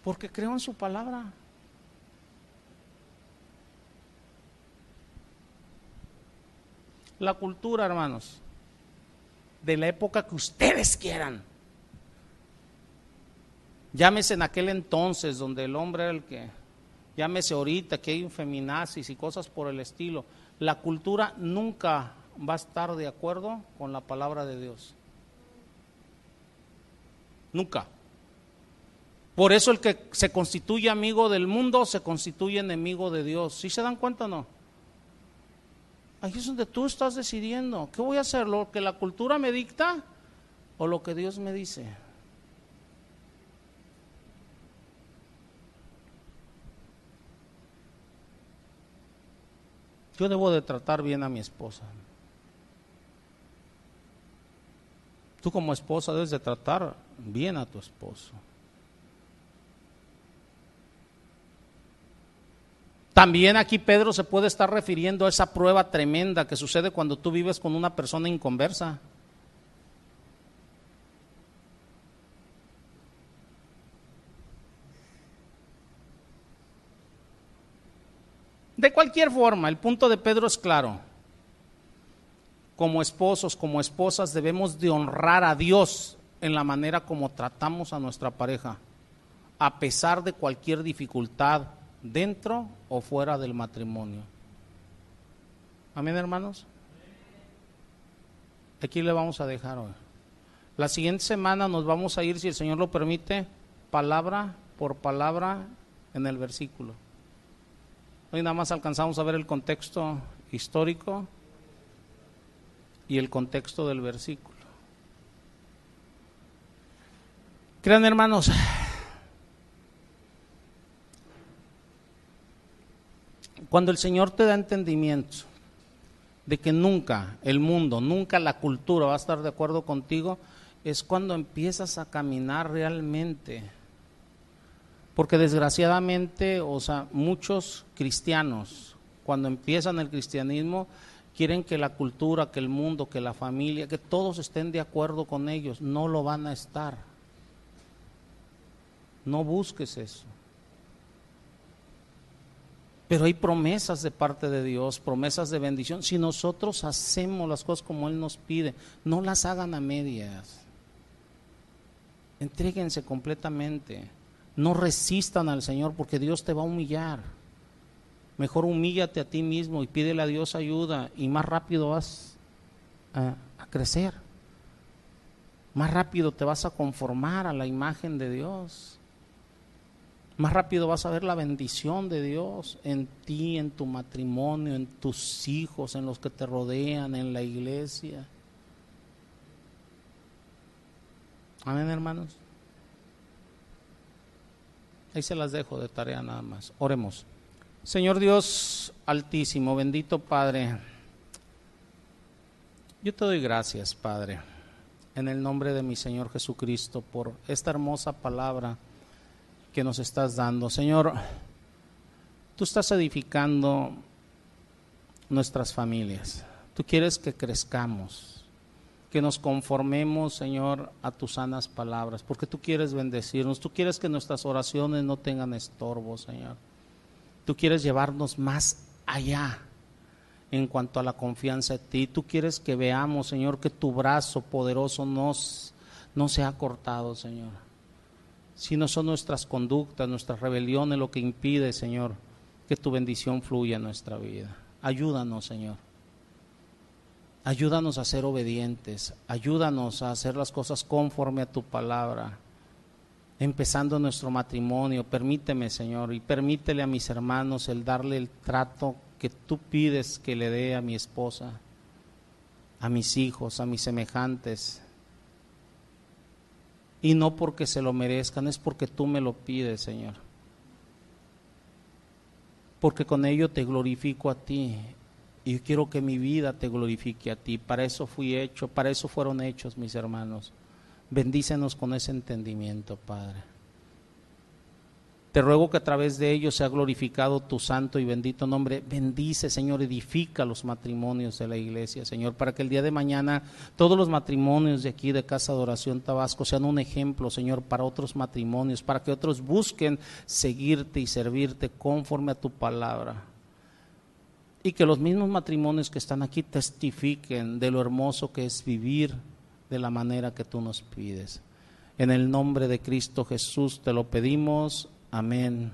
Porque creo en su palabra. La cultura, hermanos, de la época que ustedes quieran. Llámese en aquel entonces donde el hombre era el que, llámese ahorita que hay un feminazis y cosas por el estilo. La cultura nunca va a estar de acuerdo con la palabra de Dios. Nunca. Por eso el que se constituye amigo del mundo se constituye enemigo de Dios. ¿Sí se dan cuenta o no? Ahí es donde tú estás decidiendo. ¿Qué voy a hacer? ¿Lo que la cultura me dicta o lo que Dios me dice? Yo debo de tratar bien a mi esposa. Tú como esposa debes de tratar bien a tu esposo. También aquí Pedro se puede estar refiriendo a esa prueba tremenda que sucede cuando tú vives con una persona inconversa. De cualquier forma, el punto de Pedro es claro. Como esposos, como esposas, debemos de honrar a Dios en la manera como tratamos a nuestra pareja, a pesar de cualquier dificultad dentro o fuera del matrimonio. Amén, hermanos. Aquí le vamos a dejar hoy. La siguiente semana nos vamos a ir, si el Señor lo permite, palabra por palabra en el versículo. Hoy nada más alcanzamos a ver el contexto histórico y el contexto del versículo. Crean hermanos, cuando el Señor te da entendimiento de que nunca el mundo, nunca la cultura va a estar de acuerdo contigo, es cuando empiezas a caminar realmente. Porque desgraciadamente, o sea, muchos cristianos, cuando empiezan el cristianismo, quieren que la cultura, que el mundo, que la familia, que todos estén de acuerdo con ellos. No lo van a estar. No busques eso. Pero hay promesas de parte de Dios, promesas de bendición. Si nosotros hacemos las cosas como Él nos pide, no las hagan a medias. Entréguense completamente. No resistan al Señor porque Dios te va a humillar. Mejor humíllate a ti mismo y pídele a Dios ayuda y más rápido vas a, crecer. Más rápido te vas a conformar a la imagen de Dios. Más rápido vas a ver la bendición de Dios en ti, en tu matrimonio, en tus hijos, en los que te rodean, en la iglesia. Amén, hermanos. Ahí se las dejo de tarea nada más. Oremos. Señor Dios altísimo, bendito Padre, yo te doy gracias, Padre, en el nombre de mi Señor Jesucristo, por esta hermosa palabra que nos estás dando. Señor, tú estás edificando nuestras familias. Tú quieres que crezcamos, que nos conformemos, Señor, a tus sanas palabras, porque tú quieres bendecirnos, tú quieres que nuestras oraciones no tengan estorbo, Señor. Tú quieres llevarnos más allá en cuanto a la confianza en ti. Tú quieres que veamos, Señor, que tu brazo poderoso nos, no se ha cortado, Señor si no son nuestras conductas, nuestras rebeliones lo que impide, Señor, que tu bendición fluya en nuestra vida. Ayúdanos, Señor. Ayúdanos a ser obedientes, ayúdanos a hacer las cosas conforme a tu palabra. Empezando nuestro matrimonio, permíteme, Señor, y permítele a mis hermanos el darle el trato que tú pides que le dé a mi esposa, a mis hijos, a mis semejantes, y no porque se lo merezcan, es porque tú me lo pides, Señor. Porque con ello te glorifico a ti. Y yo quiero que mi vida te glorifique a ti. Para eso fui hecho, para eso fueron hechos mis hermanos. Bendícenos con ese entendimiento, Padre. Te ruego que a través de ellos sea glorificado tu santo y bendito nombre. Bendice, Señor, edifica los matrimonios de la iglesia, Señor, para que el día de mañana todos los matrimonios de aquí de Casa de Oración Tabasco sean un ejemplo, Señor, para otros matrimonios, para que otros busquen seguirte y servirte conforme a tu palabra. Y que los mismos matrimonios que están aquí testifiquen de lo hermoso que es vivir de la manera que tú nos pides. En el nombre de Cristo Jesús te lo pedimos. Amén.